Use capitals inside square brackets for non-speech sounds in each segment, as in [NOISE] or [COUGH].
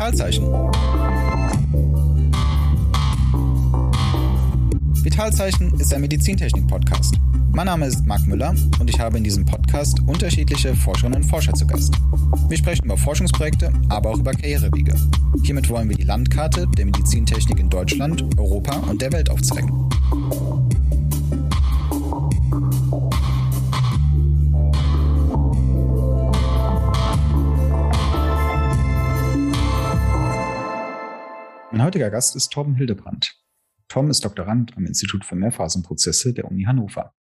Vitalzeichen. Vitalzeichen ist ein Medizintechnik-Podcast. Mein Name ist Marc Müller und ich habe in diesem Podcast unterschiedliche Forscherinnen und Forscher zu Gast. Wir sprechen über Forschungsprojekte, aber auch über Karrierewege. Hiermit wollen wir die Landkarte der Medizintechnik in Deutschland, Europa und der Welt aufzeigen. Heutiger Gast ist Torben Hildebrand. Tom ist Doktorand am Institut für Mehrphasenprozesse der Uni Hannover.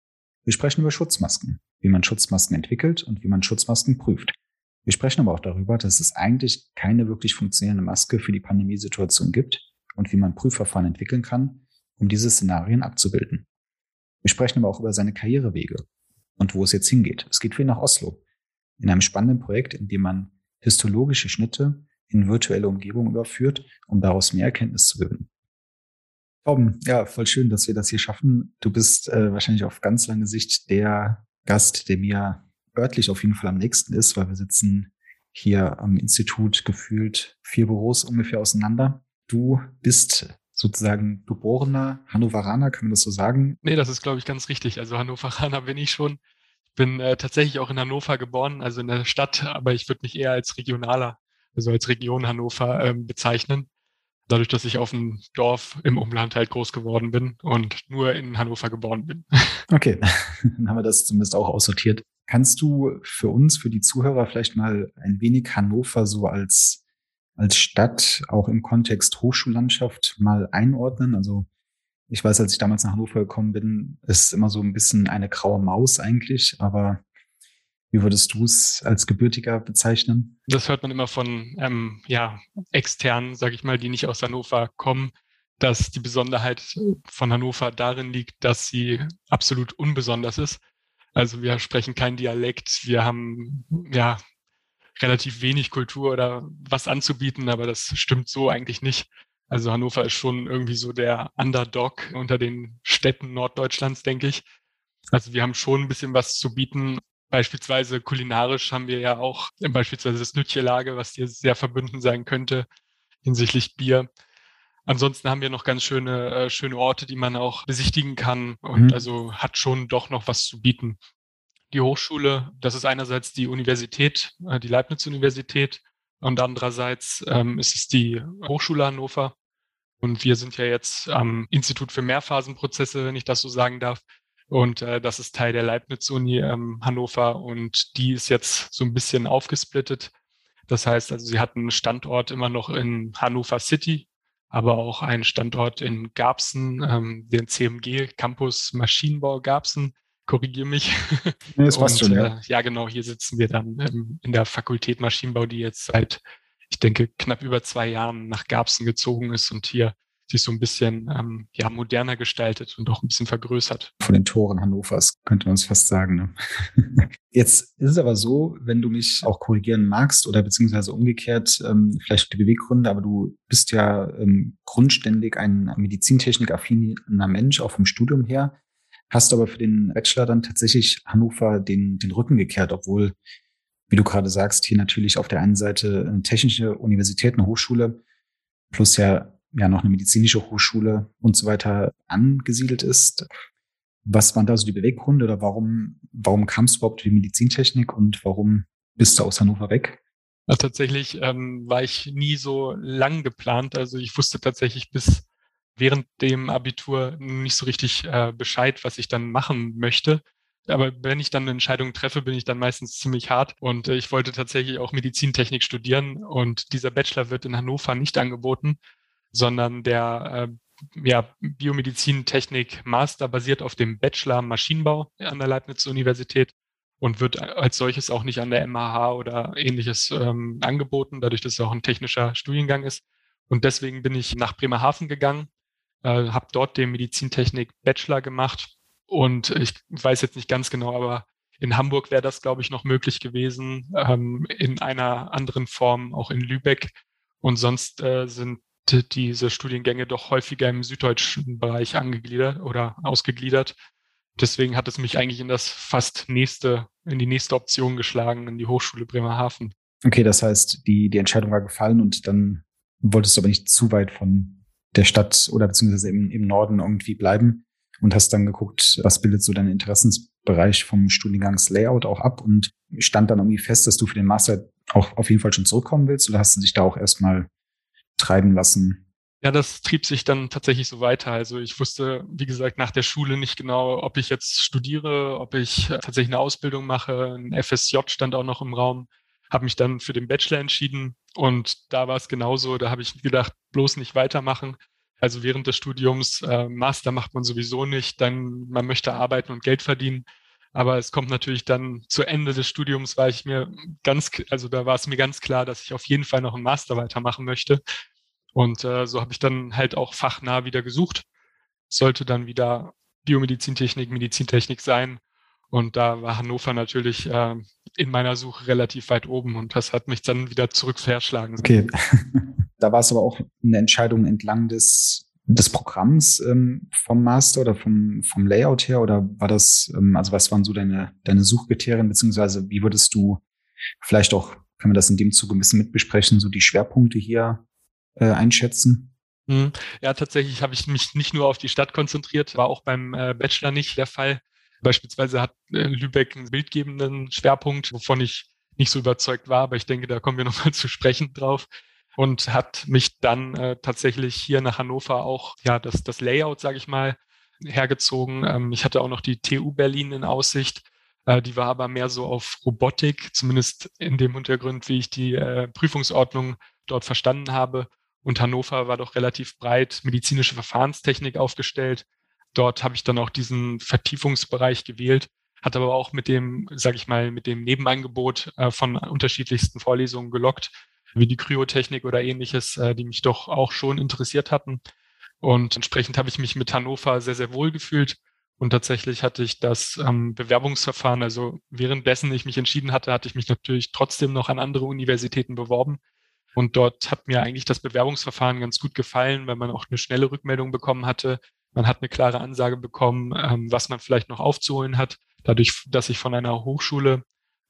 Wir sprechen über Schutzmasken, wie man Schutzmasken entwickelt und wie man Schutzmasken prüft. Wir sprechen aber auch darüber, dass es eigentlich keine wirklich funktionierende Maske für die Pandemiesituation gibt und wie man Prüfverfahren entwickeln kann, um diese Szenarien abzubilden. Wir sprechen aber auch über seine Karrierewege und wo es jetzt hingeht. Es geht ihn nach Oslo, in einem spannenden Projekt, in dem man histologische Schnitte in virtuelle Umgebung überführt, um daraus mehr Erkenntnis zu gewinnen. Torben, ja, voll schön, dass wir das hier schaffen. Du bist äh, wahrscheinlich auf ganz lange Sicht der Gast, der mir örtlich auf jeden Fall am nächsten ist, weil wir sitzen hier am Institut gefühlt vier Büros ungefähr auseinander. Du bist sozusagen geborener Hannoveraner, kann man das so sagen? Nee, das ist, glaube ich, ganz richtig. Also Hannoveraner bin ich schon. Ich bin äh, tatsächlich auch in Hannover geboren, also in der Stadt, aber ich würde mich eher als Regionaler also als Region Hannover ähm, bezeichnen. Dadurch, dass ich auf dem Dorf im Umland halt groß geworden bin und nur in Hannover geboren bin. [LAUGHS] Okay, dann haben wir das zumindest auch aussortiert. Kannst du für uns, für die Zuhörer vielleicht mal ein wenig Hannover so als, als Stadt, auch im Kontext Hochschullandschaft mal einordnen? Also ich weiß, als ich damals nach Hannover gekommen bin, ist immer so ein bisschen eine graue Maus eigentlich, aber wie würdest du es als Gebürtiger bezeichnen? Das hört man immer von ähm, ja, externen, sage ich mal, die nicht aus Hannover kommen, dass die Besonderheit von Hannover darin liegt, dass sie absolut unbesonders ist. Also wir sprechen kein Dialekt, wir haben ja relativ wenig Kultur oder was anzubieten, aber das stimmt so eigentlich nicht. Also Hannover ist schon irgendwie so der Underdog unter den Städten Norddeutschlands, denke ich. Also wir haben schon ein bisschen was zu bieten, Beispielsweise kulinarisch haben wir ja auch beispielsweise das Nütchelage, was dir sehr verbunden sein könnte hinsichtlich Bier. Ansonsten haben wir noch ganz schöne, äh, schöne Orte, die man auch besichtigen kann und mhm. also hat schon doch noch was zu bieten. Die Hochschule, das ist einerseits die Universität, äh, die Leibniz-Universität und andererseits ähm, ist es die Hochschule Hannover. Und wir sind ja jetzt am Institut für Mehrphasenprozesse, wenn ich das so sagen darf, und äh, das ist Teil der Leibniz-Uni ähm, Hannover und die ist jetzt so ein bisschen aufgesplittet. Das heißt also, sie hat einen Standort immer noch in Hannover City, aber auch einen Standort in Garbsen, ähm, den CMG Campus Maschinenbau Garbsen. Korrigiere mich. Nee, das passt schon, ja. Äh, ja, genau, hier sitzen wir dann ähm, in der Fakultät Maschinenbau, die jetzt seit, ich denke, knapp über zwei Jahren nach Garbsen gezogen ist und hier sich so ein bisschen ähm, ja, moderner gestaltet und auch ein bisschen vergrößert. Von den Toren Hannovers könnte man es fast sagen. Ne? [LAUGHS] Jetzt ist es aber so, wenn du mich auch korrigieren magst oder beziehungsweise umgekehrt, ähm, vielleicht die Beweggründe, aber du bist ja ähm, grundständig ein medizintechnik-affiner Mensch, auch vom Studium her, hast aber für den Bachelor dann tatsächlich Hannover den, den Rücken gekehrt, obwohl, wie du gerade sagst, hier natürlich auf der einen Seite eine technische Universität, eine Hochschule, plus ja ja noch eine medizinische Hochschule und so weiter angesiedelt ist. Was waren da so die Beweggründe oder warum, warum kamst du überhaupt in die Medizintechnik und warum bist du aus Hannover weg? Also tatsächlich ähm, war ich nie so lang geplant. Also ich wusste tatsächlich bis während dem Abitur nicht so richtig äh, Bescheid, was ich dann machen möchte. Aber wenn ich dann eine Entscheidung treffe, bin ich dann meistens ziemlich hart. Und äh, ich wollte tatsächlich auch Medizintechnik studieren. Und dieser Bachelor wird in Hannover nicht angeboten sondern der äh, ja, Biomedizintechnik Master basiert auf dem Bachelor Maschinenbau an der Leibniz-Universität und wird als solches auch nicht an der MAH oder ähnliches ähm, angeboten, dadurch, dass es auch ein technischer Studiengang ist. Und deswegen bin ich nach Bremerhaven gegangen, äh, habe dort den Medizintechnik Bachelor gemacht und ich weiß jetzt nicht ganz genau, aber in Hamburg wäre das, glaube ich, noch möglich gewesen, ähm, in einer anderen Form, auch in Lübeck. Und sonst äh, sind diese Studiengänge doch häufiger im süddeutschen Bereich angegliedert oder ausgegliedert. Deswegen hat es mich eigentlich in das fast nächste, in die nächste Option geschlagen, in die Hochschule Bremerhaven. Okay, das heißt, die, die Entscheidung war gefallen und dann wolltest du aber nicht zu weit von der Stadt oder beziehungsweise im, im Norden irgendwie bleiben und hast dann geguckt, was bildet so dein Interessensbereich vom Studiengangslayout auch ab und stand dann irgendwie fest, dass du für den Master auch auf jeden Fall schon zurückkommen willst oder hast du dich da auch erstmal treiben lassen? Ja, das trieb sich dann tatsächlich so weiter. Also ich wusste, wie gesagt, nach der Schule nicht genau, ob ich jetzt studiere, ob ich tatsächlich eine Ausbildung mache. Ein FSJ stand auch noch im Raum. Habe mich dann für den Bachelor entschieden und da war es genauso. Da habe ich gedacht, bloß nicht weitermachen. Also während des Studiums, äh, Master macht man sowieso nicht, dann man möchte arbeiten und Geld verdienen. Aber es kommt natürlich dann zu Ende des Studiums, war ich mir ganz, also da war es mir ganz klar, dass ich auf jeden Fall noch einen Master weitermachen möchte. Und äh, so habe ich dann halt auch fachnah wieder gesucht. Sollte dann wieder Biomedizintechnik, Medizintechnik sein. Und da war Hannover natürlich äh, in meiner Suche relativ weit oben und das hat mich dann wieder zurück verschlagen. Okay. [LAUGHS] da war es aber auch eine Entscheidung entlang des, des Programms ähm, vom Master oder vom, vom Layout her oder war das, ähm, also was waren so deine, deine Suchkriterien, beziehungsweise wie würdest du vielleicht auch, können wir das in dem Zuge ein bisschen mitbesprechen, so die Schwerpunkte hier äh, einschätzen? Hm. Ja, tatsächlich habe ich mich nicht nur auf die Stadt konzentriert, war auch beim äh, Bachelor nicht der Fall. Beispielsweise hat äh, Lübeck einen bildgebenden Schwerpunkt, wovon ich nicht so überzeugt war, aber ich denke, da kommen wir nochmal zu sprechen drauf. Und hat mich dann äh, tatsächlich hier nach Hannover auch, ja, das, das Layout, sage ich mal, hergezogen. Ähm, ich hatte auch noch die TU Berlin in Aussicht. Äh, die war aber mehr so auf Robotik, zumindest in dem Hintergrund, wie ich die äh, Prüfungsordnung dort verstanden habe. Und Hannover war doch relativ breit medizinische Verfahrenstechnik aufgestellt. Dort habe ich dann auch diesen Vertiefungsbereich gewählt, hat aber auch mit dem, sage ich mal, mit dem Nebenangebot äh, von unterschiedlichsten Vorlesungen gelockt, wie die Kryotechnik oder ähnliches, äh, die mich doch auch schon interessiert hatten. Und entsprechend habe ich mich mit Hannover sehr, sehr wohl gefühlt. Und tatsächlich hatte ich das ähm, Bewerbungsverfahren, also währenddessen ich mich entschieden hatte, hatte ich mich natürlich trotzdem noch an andere Universitäten beworben, und dort hat mir eigentlich das Bewerbungsverfahren ganz gut gefallen, weil man auch eine schnelle Rückmeldung bekommen hatte. Man hat eine klare Ansage bekommen, ähm, was man vielleicht noch aufzuholen hat. Dadurch, dass ich von einer Hochschule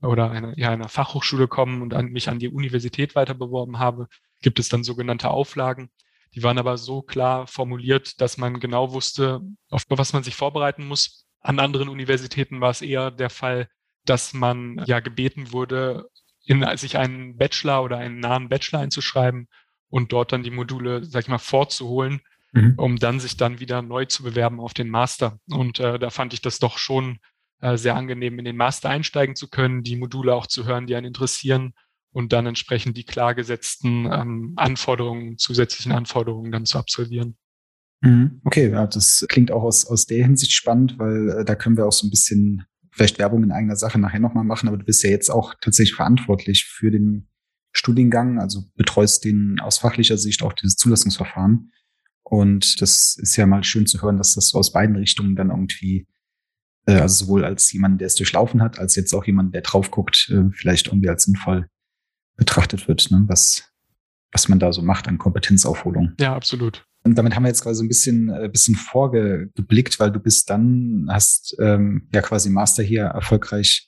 oder einer, ja, einer Fachhochschule komme und an, mich an die Universität weiter beworben habe, gibt es dann sogenannte Auflagen. Die waren aber so klar formuliert, dass man genau wusste, auf was man sich vorbereiten muss. An anderen Universitäten war es eher der Fall, dass man ja gebeten wurde, in sich einen Bachelor oder einen nahen Bachelor einzuschreiben und dort dann die Module, sag ich mal, vorzuholen, mhm. um dann sich dann wieder neu zu bewerben auf den Master. Und äh, da fand ich das doch schon sehr angenehm, in den Master einsteigen zu können, die Module auch zu hören, die einen interessieren und dann entsprechend die klar gesetzten ähm, Anforderungen, zusätzlichen Anforderungen dann zu absolvieren. Mhm. Okay, ja, das klingt auch aus, aus der Hinsicht spannend, weil äh, da können wir auch so ein bisschen vielleicht Werbung in eigener Sache nachher nochmal machen, aber du bist ja jetzt auch tatsächlich verantwortlich für den Studiengang, also betreust den aus fachlicher Sicht auch dieses Zulassungsverfahren. Und das ist ja mal schön zu hören, dass das so aus beiden Richtungen dann irgendwie, äh, also sowohl als jemand, der es durchlaufen hat, als jetzt auch jemand, der drauf guckt, äh, vielleicht irgendwie als sinnvoll betrachtet wird, ne? was, was man da so macht an Kompetenzaufholung. Ja, absolut. Und damit haben wir jetzt quasi ein bisschen, äh, bisschen vorgeblickt, weil du bist dann, hast ähm, ja quasi Master hier erfolgreich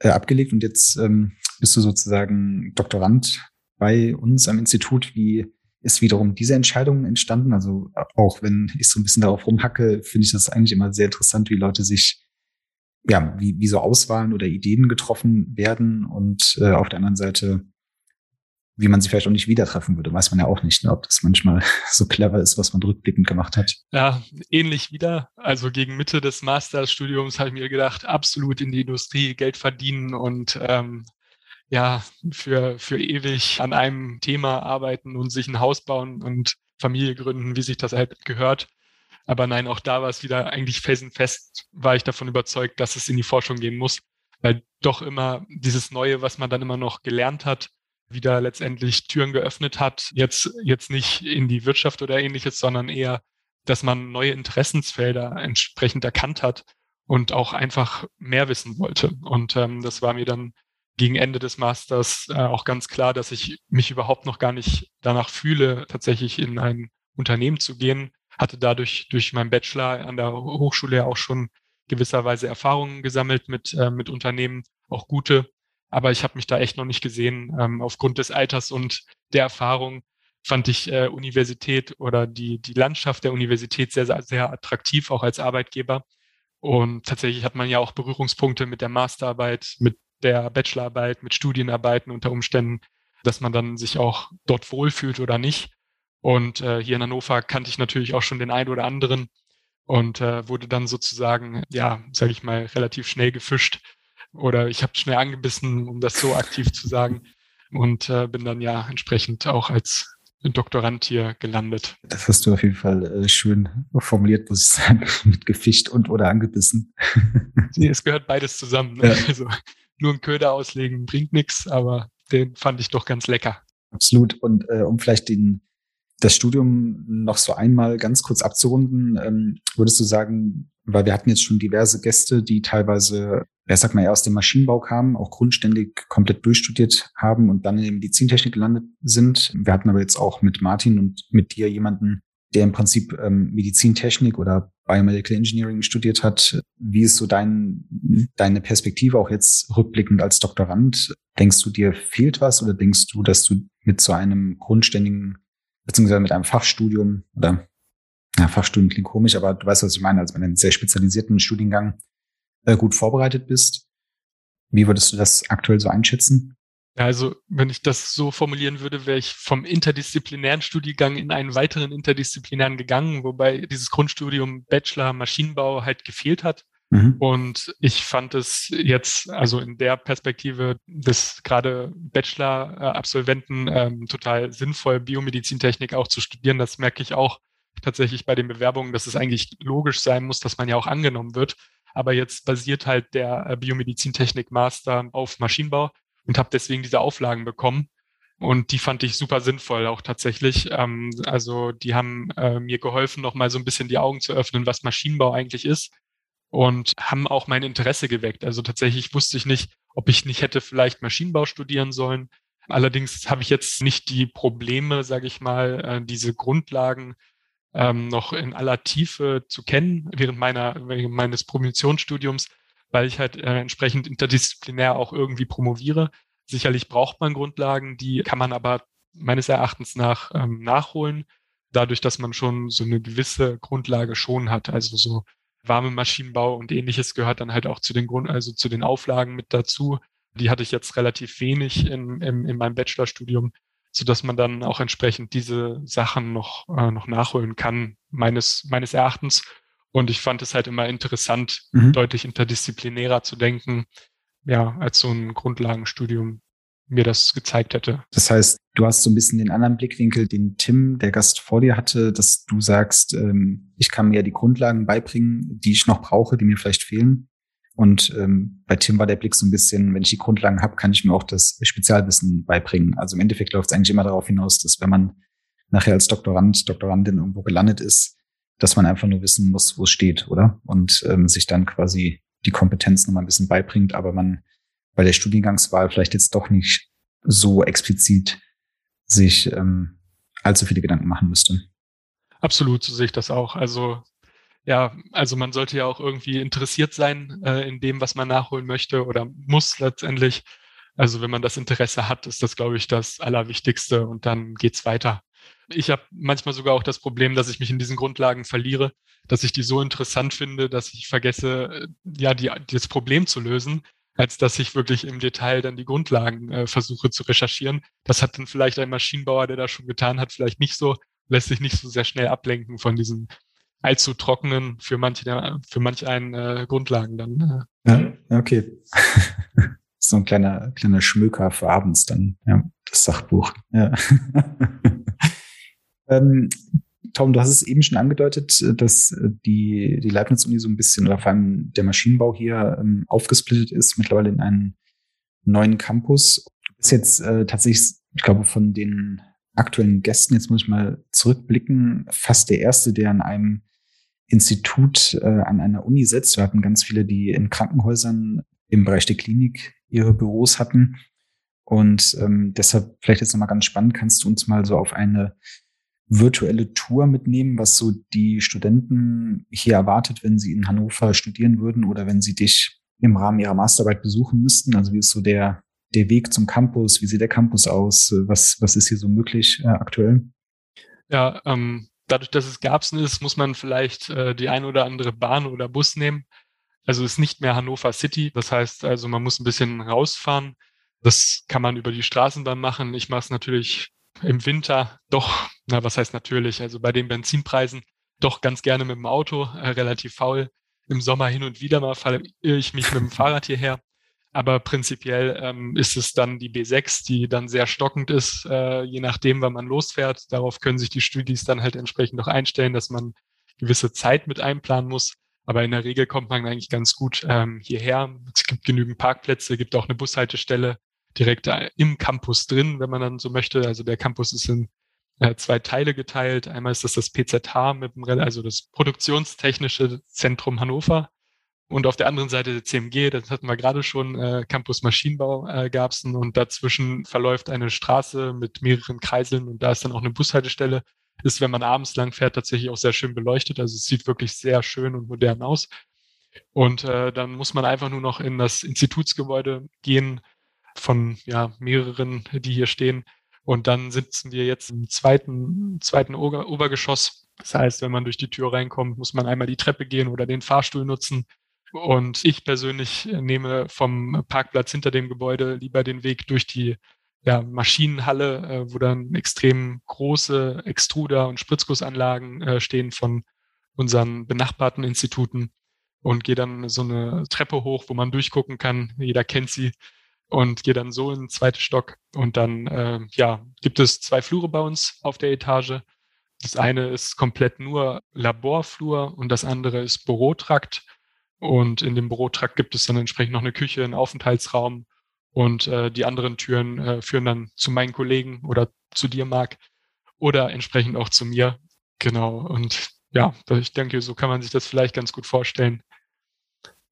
äh, abgelegt und jetzt ähm, bist du sozusagen Doktorand bei uns am Institut. Wie ist wiederum diese Entscheidung entstanden? Also auch wenn ich so ein bisschen darauf rumhacke, finde ich das eigentlich immer sehr interessant, wie Leute sich ja, wie, wie so Auswahlen oder Ideen getroffen werden und äh, auf der anderen Seite wie man sie vielleicht auch nicht wieder treffen würde, weiß man ja auch nicht, ne, ob das manchmal [LAUGHS] so clever ist, was man rückblickend gemacht hat. Ja, ähnlich wieder. Also gegen Mitte des Masterstudiums habe ich mir gedacht, absolut in die Industrie Geld verdienen und ähm, ja, für, für ewig an einem Thema arbeiten und sich ein Haus bauen und Familie gründen, wie sich das halt gehört. Aber nein, auch da war es wieder eigentlich felsenfest, war ich davon überzeugt, dass es in die Forschung gehen muss, weil doch immer dieses Neue, was man dann immer noch gelernt hat, wieder letztendlich Türen geöffnet hat. Jetzt, jetzt nicht in die Wirtschaft oder ähnliches, sondern eher, dass man neue Interessensfelder entsprechend erkannt hat und auch einfach mehr wissen wollte. Und ähm, das war mir dann gegen Ende des Masters äh, auch ganz klar, dass ich mich überhaupt noch gar nicht danach fühle, tatsächlich in ein Unternehmen zu gehen. Hatte dadurch durch meinen Bachelor an der Hochschule ja auch schon gewisserweise Erfahrungen gesammelt mit, äh, mit Unternehmen, auch gute aber ich habe mich da echt noch nicht gesehen. Ähm, aufgrund des Alters und der Erfahrung fand ich äh, Universität oder die, die Landschaft der Universität sehr, sehr, sehr attraktiv, auch als Arbeitgeber. Und tatsächlich hat man ja auch Berührungspunkte mit der Masterarbeit, mit der Bachelorarbeit, mit Studienarbeiten unter Umständen, dass man dann sich auch dort wohlfühlt oder nicht. Und äh, hier in Hannover kannte ich natürlich auch schon den einen oder anderen und äh, wurde dann sozusagen, ja, sage ich mal, relativ schnell gefischt oder ich habe schnell angebissen, um das so aktiv zu sagen und äh, bin dann ja entsprechend auch als Doktorand hier gelandet. Das hast du auf jeden Fall äh, schön formuliert, muss ich sagen, [LAUGHS] mit gefischt und oder angebissen. nee, es gehört beides zusammen. Ne? Ja. Also nur einen Köder auslegen bringt nichts, aber den fand ich doch ganz lecker. Absolut. Und äh, um vielleicht den das Studium noch so einmal ganz kurz abzurunden, ähm, würdest du sagen, weil wir hatten jetzt schon diverse Gäste, die teilweise, ja, sag mal, eher aus dem Maschinenbau kamen, auch grundständig komplett durchstudiert haben und dann in der Medizintechnik gelandet sind. Wir hatten aber jetzt auch mit Martin und mit dir jemanden, der im Prinzip ähm, Medizintechnik oder Biomedical Engineering studiert hat. Wie ist so dein, deine Perspektive auch jetzt rückblickend als Doktorand? Denkst du, dir fehlt was oder denkst du, dass du mit so einem grundständigen beziehungsweise mit einem Fachstudium oder ja, Fachstudium klingt komisch, aber du weißt, was ich meine, also mit einem sehr spezialisierten Studiengang äh, gut vorbereitet bist. Wie würdest du das aktuell so einschätzen? Ja, also wenn ich das so formulieren würde, wäre ich vom interdisziplinären Studiengang in einen weiteren interdisziplinären gegangen, wobei dieses Grundstudium Bachelor Maschinenbau halt gefehlt hat. Mhm. Und ich fand es jetzt, also in der Perspektive des gerade Bachelor-Absolventen ähm, total sinnvoll, Biomedizintechnik auch zu studieren. Das merke ich auch tatsächlich bei den Bewerbungen, dass es eigentlich logisch sein muss, dass man ja auch angenommen wird. Aber jetzt basiert halt der äh, Biomedizintechnik-Master auf Maschinenbau und habe deswegen diese Auflagen bekommen. Und die fand ich super sinnvoll auch tatsächlich. Ähm, also die haben äh, mir geholfen, noch mal so ein bisschen die Augen zu öffnen, was Maschinenbau eigentlich ist und haben auch mein Interesse geweckt. Also tatsächlich wusste ich nicht, ob ich nicht hätte vielleicht Maschinenbau studieren sollen. Allerdings habe ich jetzt nicht die Probleme, sage ich mal, äh, diese Grundlagen ähm, noch in aller Tiefe zu kennen während meiner während meines Promotionsstudiums, weil ich halt äh, entsprechend interdisziplinär auch irgendwie promoviere. Sicherlich braucht man Grundlagen, die kann man aber meines Erachtens nach ähm, nachholen, dadurch, dass man schon so eine gewisse Grundlage schon hat. Also so warme Maschinenbau und ähnliches gehört dann halt auch zu den Grund, also zu den Auflagen mit dazu. Die hatte ich jetzt relativ wenig in, in, in meinem Bachelorstudium, so dass man dann auch entsprechend diese Sachen noch, äh, noch nachholen kann, meines, meines Erachtens. Und ich fand es halt immer interessant, mhm. deutlich interdisziplinärer zu denken, ja, als so ein Grundlagenstudium mir das gezeigt hätte. Das heißt, du hast so ein bisschen den anderen Blickwinkel, den Tim, der Gast vor dir hatte, dass du sagst, ähm, ich kann mir die Grundlagen beibringen, die ich noch brauche, die mir vielleicht fehlen. Und ähm, bei Tim war der Blick so ein bisschen, wenn ich die Grundlagen habe, kann ich mir auch das Spezialwissen beibringen. Also im Endeffekt läuft es eigentlich immer darauf hinaus, dass wenn man nachher als Doktorand, Doktorandin irgendwo gelandet ist, dass man einfach nur wissen muss, wo es steht, oder? Und ähm, sich dann quasi die Kompetenz nochmal ein bisschen beibringt, aber man bei der Studiengangswahl vielleicht jetzt doch nicht so explizit sich ähm, allzu viele Gedanken machen müsste. Absolut, so sehe ich das auch. Also ja, also man sollte ja auch irgendwie interessiert sein äh, in dem, was man nachholen möchte oder muss letztendlich. Also wenn man das Interesse hat, ist das, glaube ich, das Allerwichtigste und dann geht's weiter. Ich habe manchmal sogar auch das Problem, dass ich mich in diesen Grundlagen verliere, dass ich die so interessant finde, dass ich vergesse, äh, ja, die, das Problem zu lösen, als dass ich wirklich im Detail dann die Grundlagen äh, versuche zu recherchieren. Das hat dann vielleicht ein Maschinenbauer, der das schon getan hat, vielleicht nicht so, lässt sich nicht so sehr schnell ablenken von diesen allzu trockenen, für manche, für manch einen äh, Grundlagen dann. Äh. Ja, okay. [LAUGHS] so ein kleiner, kleiner Schmöker für abends dann, ja, das Sachbuch. Ja. [LAUGHS] ähm, Tom, du hast es eben schon angedeutet, äh, dass äh, die, die Leibniz-Uni so ein bisschen, oder vor allem der Maschinenbau hier ähm, aufgesplittet ist, mittlerweile in einen neuen Campus. Du bist jetzt äh, tatsächlich, ich glaube, von den aktuellen Gästen, jetzt muss ich mal zurückblicken, fast der erste, der an einem Institut, äh, an einer Uni sitzt. Wir hatten ganz viele, die in Krankenhäusern im Bereich der Klinik ihre Büros hatten. Und ähm, deshalb vielleicht jetzt nochmal ganz spannend, kannst du uns mal so auf eine virtuelle Tour mitnehmen, was so die Studenten hier erwartet, wenn sie in Hannover studieren würden oder wenn sie dich im Rahmen ihrer Masterarbeit besuchen müssten? Also wie ist so der, der Weg zum Campus? Wie sieht der Campus aus? Was, was ist hier so möglich äh, aktuell? Ja, ähm, dadurch, dass es Garbsen ist, muss man vielleicht äh, die ein oder andere Bahn oder Bus nehmen. Also ist nicht mehr Hannover City. Das heißt also, man muss ein bisschen rausfahren. Das kann man über die Straßenbahn machen. Ich mache es natürlich im Winter doch, na, was heißt natürlich, also bei den Benzinpreisen doch ganz gerne mit dem Auto, äh, relativ faul. Im Sommer hin und wieder mal fahre ich mich mit dem [LAUGHS] Fahrrad hierher. Aber prinzipiell ähm, ist es dann die B6, die dann sehr stockend ist, äh, je nachdem, wann man losfährt. Darauf können sich die Studis dann halt entsprechend noch einstellen, dass man gewisse Zeit mit einplanen muss. Aber in der Regel kommt man eigentlich ganz gut ähm, hierher. Es gibt genügend Parkplätze, gibt auch eine Bushaltestelle direkt im Campus drin, wenn man dann so möchte. Also der Campus ist in äh, zwei Teile geteilt. Einmal ist das das PZH mit dem, also das Produktionstechnische Zentrum Hannover. Und auf der anderen Seite der CMG, das hatten wir gerade schon, äh, Campus Maschinenbau äh, gab es. Und dazwischen verläuft eine Straße mit mehreren Kreiseln und da ist dann auch eine Bushaltestelle. Ist, wenn man abends lang fährt, tatsächlich auch sehr schön beleuchtet. Also es sieht wirklich sehr schön und modern aus. Und äh, dann muss man einfach nur noch in das Institutsgebäude gehen von ja, mehreren, die hier stehen. Und dann sitzen wir jetzt im zweiten, zweiten Ober Obergeschoss. Das heißt, wenn man durch die Tür reinkommt, muss man einmal die Treppe gehen oder den Fahrstuhl nutzen. Und ich persönlich nehme vom Parkplatz hinter dem Gebäude lieber den Weg durch die ja, Maschinenhalle, äh, wo dann extrem große Extruder- und Spritzgussanlagen äh, stehen von unseren benachbarten Instituten und gehe dann so eine Treppe hoch, wo man durchgucken kann. Jeder kennt sie und gehe dann so in den zweiten Stock. Und dann äh, ja, gibt es zwei Flure bei uns auf der Etage. Das eine ist komplett nur Laborflur und das andere ist Bürotrakt. Und in dem Bürotrakt gibt es dann entsprechend noch eine Küche, einen Aufenthaltsraum und äh, die anderen Türen äh, führen dann zu meinen Kollegen oder zu dir, Marc, oder entsprechend auch zu mir. Genau. Und ja, ich denke, so kann man sich das vielleicht ganz gut vorstellen.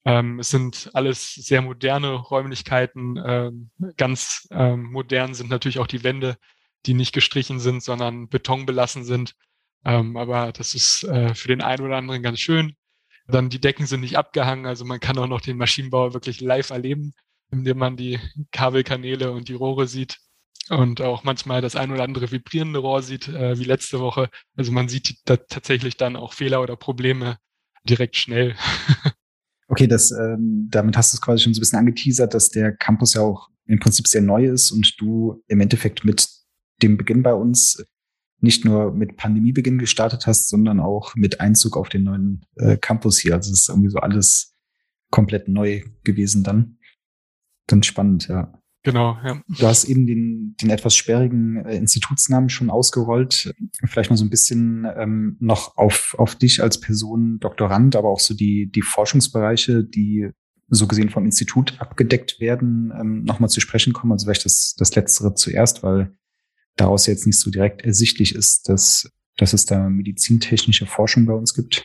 Ähm, es sind alles sehr moderne Räumlichkeiten. Ähm, ganz ähm, modern sind natürlich auch die Wände, die nicht gestrichen sind, sondern betonbelassen sind. Ähm, aber das ist äh, für den einen oder anderen ganz schön. Dann die Decken sind nicht abgehangen, also man kann auch noch den Maschinenbau wirklich live erleben, indem man die Kabelkanäle und die Rohre sieht und auch manchmal das ein oder andere vibrierende Rohr sieht, äh, wie letzte Woche. Also man sieht da tatsächlich dann auch Fehler oder Probleme direkt schnell. [LAUGHS] Okay, das, ähm, damit hast du es quasi schon so ein bisschen angeteasert, dass der Campus ja auch im Prinzip sehr neu ist und du im Endeffekt mit dem Beginn bei uns nicht nur mit Pandemiebeginn gestartet hast, sondern auch mit Einzug auf den neuen äh, Campus hier. Also es ist irgendwie so alles komplett neu gewesen dann. Dann spannend, ja. Genau, ja. Du hast eben den, den etwas sperrigen äh, Institutsnamen schon ausgerollt. Vielleicht mal so ein bisschen ähm, noch auf, auf dich als Person, Doktorand, aber auch so die, die Forschungsbereiche, die so gesehen vom Institut abgedeckt werden, ähm, nochmal zu sprechen kommen. Also vielleicht das, das Letztere zuerst, weil daraus jetzt nicht so direkt ersichtlich ist, dass, dass es da medizintechnische Forschung bei uns gibt?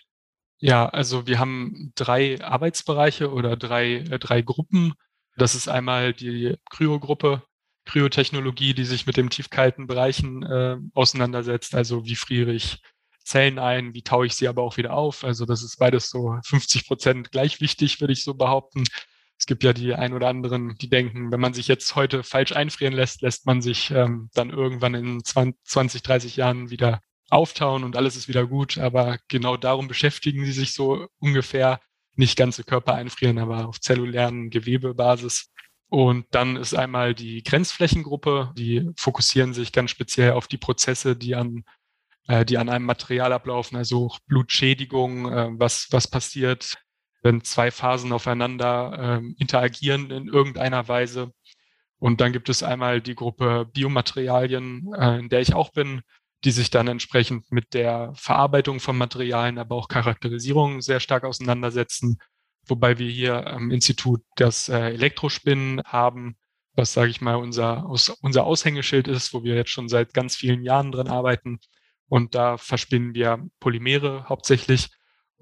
Ja, also wir haben drei Arbeitsbereiche oder drei, äh, drei Gruppen. Das ist einmal die Kryogruppe, Kryotechnologie, die sich mit den tiefkalten Bereichen äh, auseinandersetzt. Also wie friere ich Zellen ein, wie taue ich sie aber auch wieder auf. Also das ist beides so 50 Prozent gleich wichtig, würde ich so behaupten. Es gibt ja die ein oder anderen, die denken, wenn man sich jetzt heute falsch einfrieren lässt, lässt man sich ähm, dann irgendwann in 20, 30 Jahren wieder auftauen und alles ist wieder gut. Aber genau darum beschäftigen sie sich so ungefähr. Nicht ganze Körper einfrieren, aber auf zellulären Gewebebasis. Und dann ist einmal die Grenzflächengruppe, die fokussieren sich ganz speziell auf die Prozesse, die an, äh, die an einem Material ablaufen, also Blutschädigung, äh, was, was passiert, wenn zwei Phasen aufeinander äh, interagieren in irgendeiner Weise. Und dann gibt es einmal die Gruppe Biomaterialien, äh, in der ich auch bin, die sich dann entsprechend mit der Verarbeitung von Materialien, aber auch Charakterisierung sehr stark auseinandersetzen. Wobei wir hier am Institut das äh, Elektrospinnen haben, was, sage ich mal, unser, unser Aushängeschild ist, wo wir jetzt schon seit ganz vielen Jahren drin arbeiten. Und da verspinnen wir Polymere hauptsächlich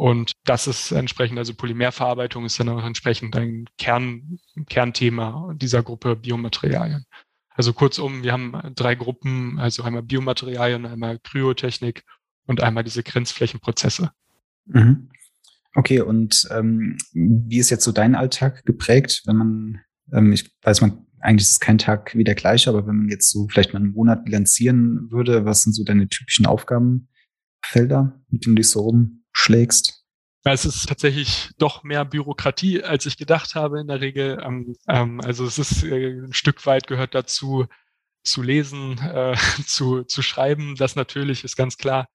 und das ist entsprechend, also Polymerverarbeitung ist dann auch entsprechend ein Kern, Kernthema dieser Gruppe Biomaterialien. Also kurzum, wir haben drei Gruppen, also einmal Biomaterialien, einmal Kryotechnik und einmal diese Grenzflächenprozesse. Mhm. Okay, und ähm, wie ist jetzt so dein Alltag geprägt, wenn man, ähm, ich weiß, man eigentlich ist kein Tag wie der gleiche, aber wenn man jetzt so vielleicht mal einen Monat bilanzieren würde, was sind so deine typischen Aufgabenfelder, mit denen du dich so rumschlägst? Es ist tatsächlich doch mehr Bürokratie, als ich gedacht habe in der Regel. Ähm, ähm, also es ist äh, ein Stück weit gehört dazu, zu lesen, äh, [LAUGHS] zu, zu schreiben. Das natürlich ist ganz klar.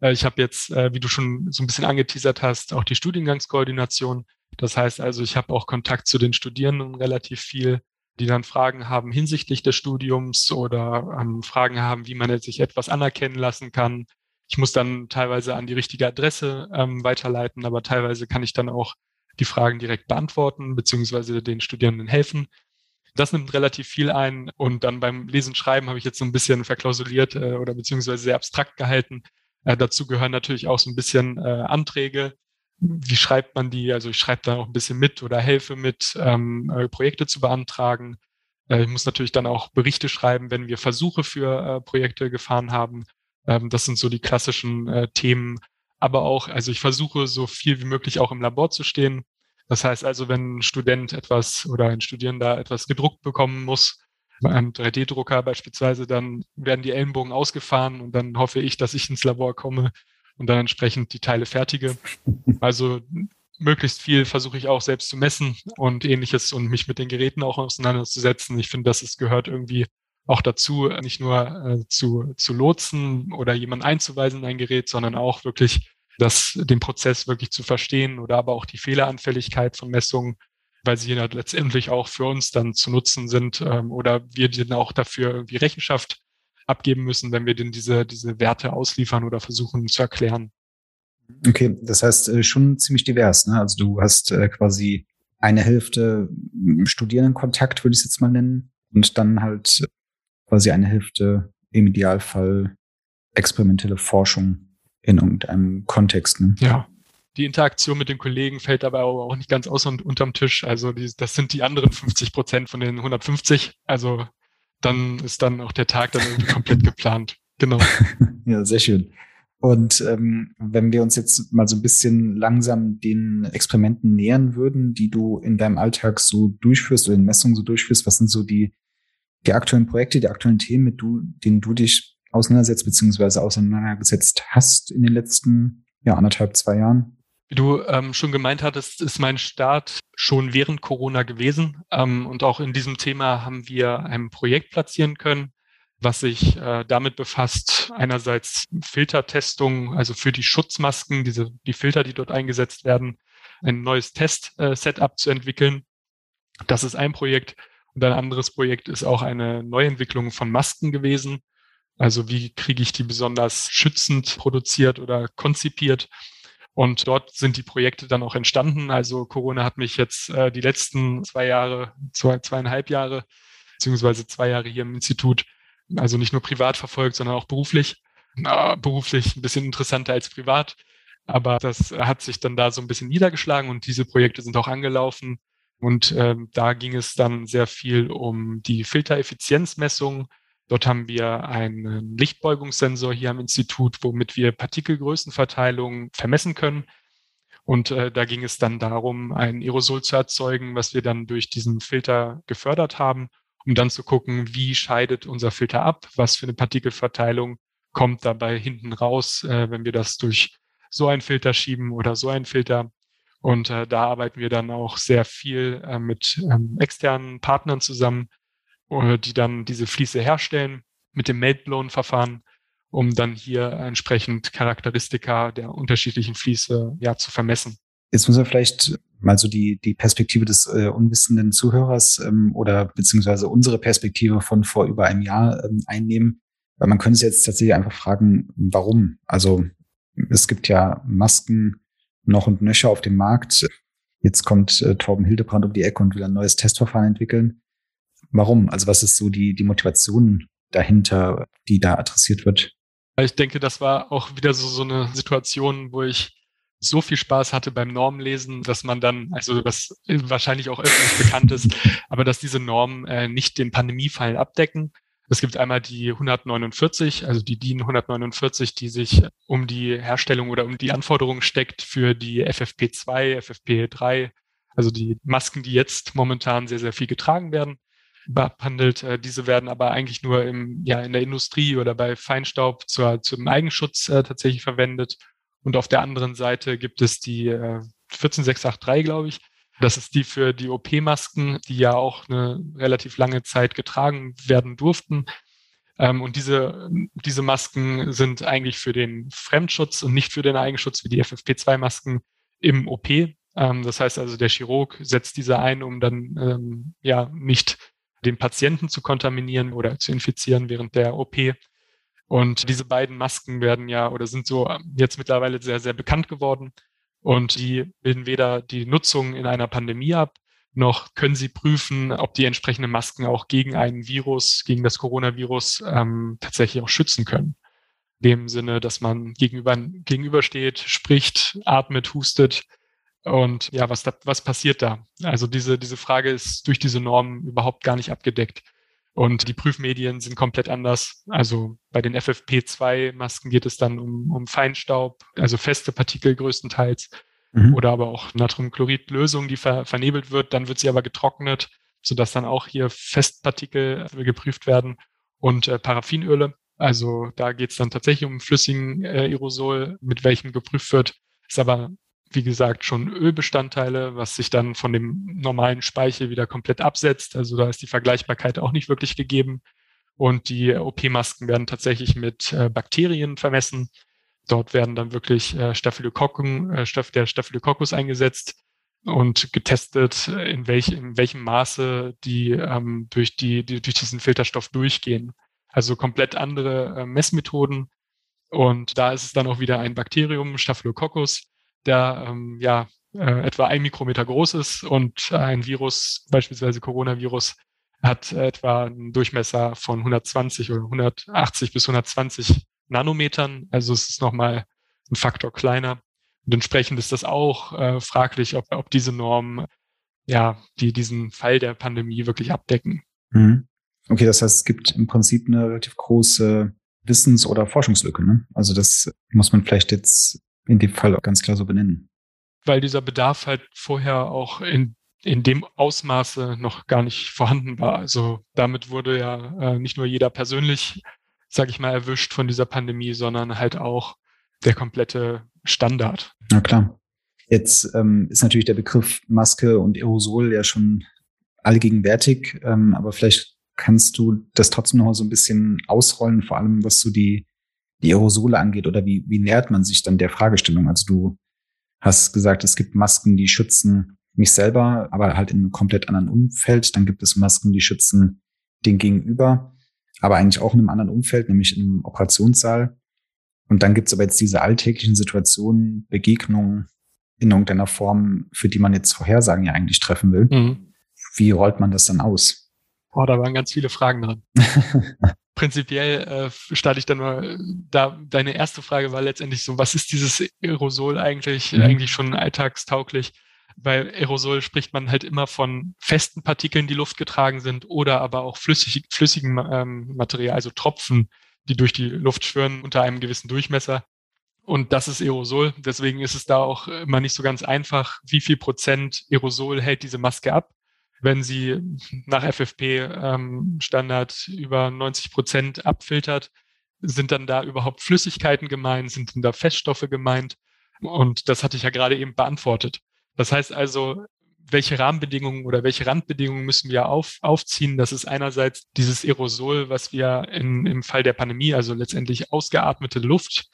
Äh, ich habe jetzt, äh, wie du schon so ein bisschen angeteasert hast, auch die Studiengangskoordination. Das heißt also, ich habe auch Kontakt zu den Studierenden relativ viel, die dann Fragen haben hinsichtlich des Studiums oder ähm, Fragen haben, wie man sich etwas anerkennen lassen kann, ich muss dann teilweise an die richtige Adresse ähm, weiterleiten, aber teilweise kann ich dann auch die Fragen direkt beantworten, beziehungsweise den Studierenden helfen. Das nimmt relativ viel ein und dann beim Lesen Schreiben habe ich jetzt so ein bisschen verklausuliert äh, oder beziehungsweise sehr abstrakt gehalten. Äh, dazu gehören natürlich auch so ein bisschen äh, Anträge. Wie schreibt man die? Also ich schreibe da auch ein bisschen mit oder helfe mit, ähm, äh, Projekte zu beantragen. Äh, ich muss natürlich dann auch Berichte schreiben, wenn wir Versuche für äh, Projekte gefahren haben ähm, das sind so die klassischen äh, Themen. Aber auch, also ich versuche so viel wie möglich auch im Labor zu stehen. Das heißt also, wenn ein Student etwas oder ein Studierender etwas gedruckt bekommen muss, bei einem 3D-Drucker beispielsweise, dann werden die Ellenbogen ausgefahren und dann hoffe ich, dass ich ins Labor komme und dann entsprechend die Teile fertige. Also möglichst viel versuche ich auch selbst zu messen und ähnliches und mich mit den Geräten auch auseinanderzusetzen. Ich finde, das gehört irgendwie auch dazu, nicht nur äh, zu, zu lotsen oder jemanden einzuweisen in ein Gerät, sondern auch wirklich das, den Prozess wirklich zu verstehen oder aber auch die Fehleranfälligkeit von Messungen, weil sie ja letztendlich auch für uns dann zu nutzen sind ähm, oder wir dann auch dafür irgendwie Rechenschaft abgeben müssen, wenn wir denn diese, diese Werte ausliefern oder versuchen zu erklären. Okay, das heißt äh, schon ziemlich divers. Ne? Also du hast äh, quasi eine Hälfte Studierendenkontakt, würde ich es jetzt mal nennen, und dann halt quasi eine Hälfte im Idealfall experimentelle Forschung in irgendeinem Kontext. Ne? Ja. Die Interaktion mit den Kollegen fällt dabei aber auch nicht ganz aus und unterm Tisch. Also die, das sind die anderen 50 Prozent von den 150. Also dann ist dann auch der Tag dann irgendwie komplett [LAUGHS] geplant. Genau. [LAUGHS] ja, sehr schön. Und ähm, wenn wir uns jetzt mal so ein bisschen langsam den Experimenten nähern würden, die du in deinem Alltag so durchführst oder in Messungen so durchführst, was sind so die die aktuellen Projekte, die aktuellen Themen, mit du, denen du dich auseinandersetzt bzw. auseinandergesetzt hast in den letzten ja, anderthalb, zwei Jahren? Wie du ähm, schon gemeint hattest, ist mein Start schon während Corona gewesen. Ähm, und auch in diesem Thema haben wir ein Projekt platzieren können, was sich äh, damit befasst, einerseits Filtertestung, also für die Schutzmasken, diese, die Filter, die dort eingesetzt werden, ein neues Test-Setup äh, zu entwickeln. Das ist ein Projekt. Und ein anderes Projekt ist auch eine Neuentwicklung von Masken gewesen. Also wie kriege ich die besonders schützend produziert oder konzipiert? Und dort sind die Projekte dann auch entstanden. Also Corona hat mich jetzt äh, die letzten zwei Jahre, zwei, zweieinhalb Jahre, beziehungsweise zwei Jahre hier im Institut, also nicht nur privat verfolgt, sondern auch beruflich. Na, beruflich ein bisschen interessanter als privat. Aber das hat sich dann da so ein bisschen niedergeschlagen und diese Projekte sind auch angelaufen. Und ähm, da ging es dann sehr viel um die Filtereffizienzmessung. Dort haben wir einen Lichtbeugungssensor hier am Institut, womit wir Partikelgrößenverteilung vermessen können. Und äh, da ging es dann darum, ein Aerosol zu erzeugen, was wir dann durch diesen Filter gefördert haben, um dann zu gucken, wie scheidet unser Filter ab, was für eine Partikelverteilung kommt dabei hinten raus, äh, wenn wir das durch so einen Filter schieben oder so einen Filter. Und äh, da arbeiten wir dann auch sehr viel äh, mit ähm, externen Partnern zusammen, äh, die dann diese Fließe herstellen mit dem Meltblown-Verfahren, um dann hier entsprechend Charakteristika der unterschiedlichen Fließe ja, zu vermessen. Jetzt müssen wir vielleicht mal so die, die Perspektive des äh, unwissenden Zuhörers ähm, oder beziehungsweise unsere Perspektive von vor über einem Jahr ähm, einnehmen. Weil man könnte sich jetzt tatsächlich einfach fragen, warum? Also es gibt ja Masken, noch und nöcher auf dem Markt. Jetzt kommt äh, Torben Hildebrand um die Ecke und will ein neues Testverfahren entwickeln. Warum? Also was ist so die, die Motivation dahinter, die da adressiert wird? Ich denke, das war auch wieder so, so eine Situation, wo ich so viel Spaß hatte beim Normenlesen, dass man dann, also was wahrscheinlich auch öffentlich bekannt ist, [LAUGHS] aber dass diese Normen äh, nicht den Pandemiefall abdecken, es gibt einmal die 149, also die DIN 149, die sich um die Herstellung oder um die Anforderungen steckt für die FFP2, FFP3, also die Masken, die jetzt momentan sehr, sehr viel getragen werden. behandelt. Äh, diese werden aber eigentlich nur im, ja, in der Industrie oder bei Feinstaub zur, zum Eigenschutz äh, tatsächlich verwendet. Und auf der anderen Seite gibt es die äh, 14683, glaube ich. Das ist die für die OP-Masken, die ja auch eine relativ lange Zeit getragen werden durften. Ähm, und diese, diese Masken sind eigentlich für den Fremdschutz und nicht für den Eigenschutz wie die FFP2-Masken im OP. Ähm, das heißt also, der Chirurg setzt diese ein, um dann ähm, ja nicht den Patienten zu kontaminieren oder zu infizieren während der OP. Und diese beiden Masken werden ja oder sind so jetzt mittlerweile sehr, sehr bekannt geworden. Und die bilden weder die Nutzung in einer Pandemie ab, noch können sie prüfen, ob die entsprechenden Masken auch gegen einen Virus, gegen das Coronavirus ähm, tatsächlich auch schützen können. In dem Sinne, dass man gegenüber, gegenübersteht, spricht, atmet, hustet. Und ja, was, da, was passiert da? Also diese, diese Frage ist durch diese Normen überhaupt gar nicht abgedeckt. Und die Prüfmedien sind komplett anders. Also bei den FFP2-Masken geht es dann um, um Feinstaub, also feste Partikel größtenteils mhm. oder aber auch Natriumchloridlösung, die ver vernebelt wird. Dann wird sie aber getrocknet, sodass dann auch hier Festpartikel geprüft werden und äh, Paraffinöle. Also da geht es dann tatsächlich um flüssigen äh, Aerosol, mit welchem geprüft wird. Ist aber, wie gesagt, schon Ölbestandteile, was sich dann von dem normalen Speichel wieder komplett absetzt. Also da ist die Vergleichbarkeit auch nicht wirklich gegeben. Und die OP-Masken werden tatsächlich mit äh, Bakterien vermessen. Dort werden dann wirklich äh, Staphylokokken, äh, der Staphylococcus eingesetzt und getestet, in, welch, in welchem Maße die, ähm, durch, die, die durch diesen Filterstoff durchgehen. Also komplett andere äh, Messmethoden. Und da ist es dann auch wieder ein Bakterium, Staphylococcus, der ähm, ja äh, etwa ein Mikrometer groß ist und ein Virus, beispielsweise Coronavirus, hat etwa einen Durchmesser von 120 oder 180 bis 120 Nanometern. Also es ist nochmal ein Faktor kleiner. Und entsprechend ist das auch äh, fraglich, ob, ob diese Normen ja, die diesen Fall der Pandemie wirklich abdecken. Mhm. Okay, das heißt, es gibt im Prinzip eine relativ große Wissens- oder Forschungslücke. Ne? Also das muss man vielleicht jetzt in dem Fall auch ganz klar so benennen. Weil dieser Bedarf halt vorher auch in, in dem Ausmaße noch gar nicht vorhanden war. Also damit wurde ja äh, nicht nur jeder persönlich sage ich mal, erwischt von dieser Pandemie, sondern halt auch der komplette Standard. Na klar. Jetzt ähm, ist natürlich der Begriff Maske und Aerosol ja schon allgegenwärtig, ähm, aber vielleicht kannst du das trotzdem noch so ein bisschen ausrollen, vor allem was so die, die Aerosole angeht oder wie, wie nähert man sich dann der Fragestellung? Also du hast gesagt, es gibt Masken, die schützen mich selber, aber halt in einem komplett anderen Umfeld. Dann gibt es Masken, die schützen den Gegenüber aber eigentlich auch in einem anderen Umfeld, nämlich im Operationssaal. Und dann gibt's aber jetzt diese alltäglichen Situationen, Begegnungen in irgendeiner Form, für die man jetzt Vorhersagen ja eigentlich treffen will. Mhm. Wie rollt man das dann aus? Boah, da waren ganz viele Fragen dran. [LAUGHS] Prinzipiell äh, starte ich dann mal, da deine erste Frage war letztendlich so, was ist dieses Aerosol eigentlich, mhm. eigentlich schon alltagstauglich? Bei Aerosol spricht man halt immer von festen Partikeln, die Luft getragen sind oder aber auch flüssig, flüssigen ähm, Material, also Tropfen, die durch die Luft schwören unter einem gewissen Durchmesser. Und das ist Aerosol. Deswegen ist es da auch immer nicht so ganz einfach, wie viel Prozent Aerosol hält diese Maske ab. Wenn sie nach FFP-Standard ähm, über 90 Prozent abfiltert, sind dann da überhaupt Flüssigkeiten gemeint, sind denn da Feststoffe gemeint? Und das hatte ich ja gerade eben beantwortet. Das heißt also, welche Rahmenbedingungen oder welche Randbedingungen müssen wir auf, aufziehen? Das ist einerseits dieses Aerosol, was wir in, im Fall der Pandemie, also letztendlich ausgeatmete Luft,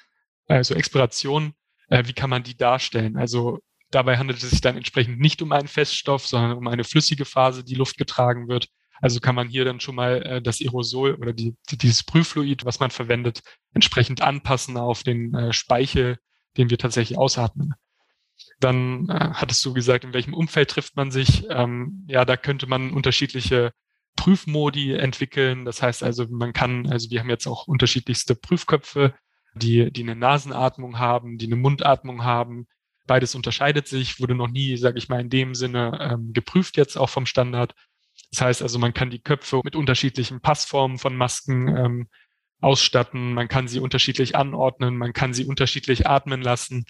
also Expiration, äh, wie kann man die darstellen? Also dabei handelt es sich dann entsprechend nicht um einen Feststoff, sondern um eine flüssige Phase, die Luft getragen wird. Also kann man hier dann schon mal äh, das Aerosol oder die, dieses Prüffluid, was man verwendet, entsprechend anpassen auf den äh, Speichel, den wir tatsächlich ausatmen. Dann äh, hattest du gesagt, in welchem Umfeld trifft man sich. Ähm, ja, da könnte man unterschiedliche Prüfmodi entwickeln. Das heißt also, man kann, also wir haben jetzt auch unterschiedlichste Prüfköpfe, die, die eine Nasenatmung haben, die eine Mundatmung haben. Beides unterscheidet sich, wurde noch nie, sage ich mal, in dem Sinne ähm, geprüft jetzt auch vom Standard. Das heißt also, man kann die Köpfe mit unterschiedlichen Passformen von Masken ähm, ausstatten, man kann sie unterschiedlich anordnen, man kann sie unterschiedlich atmen lassen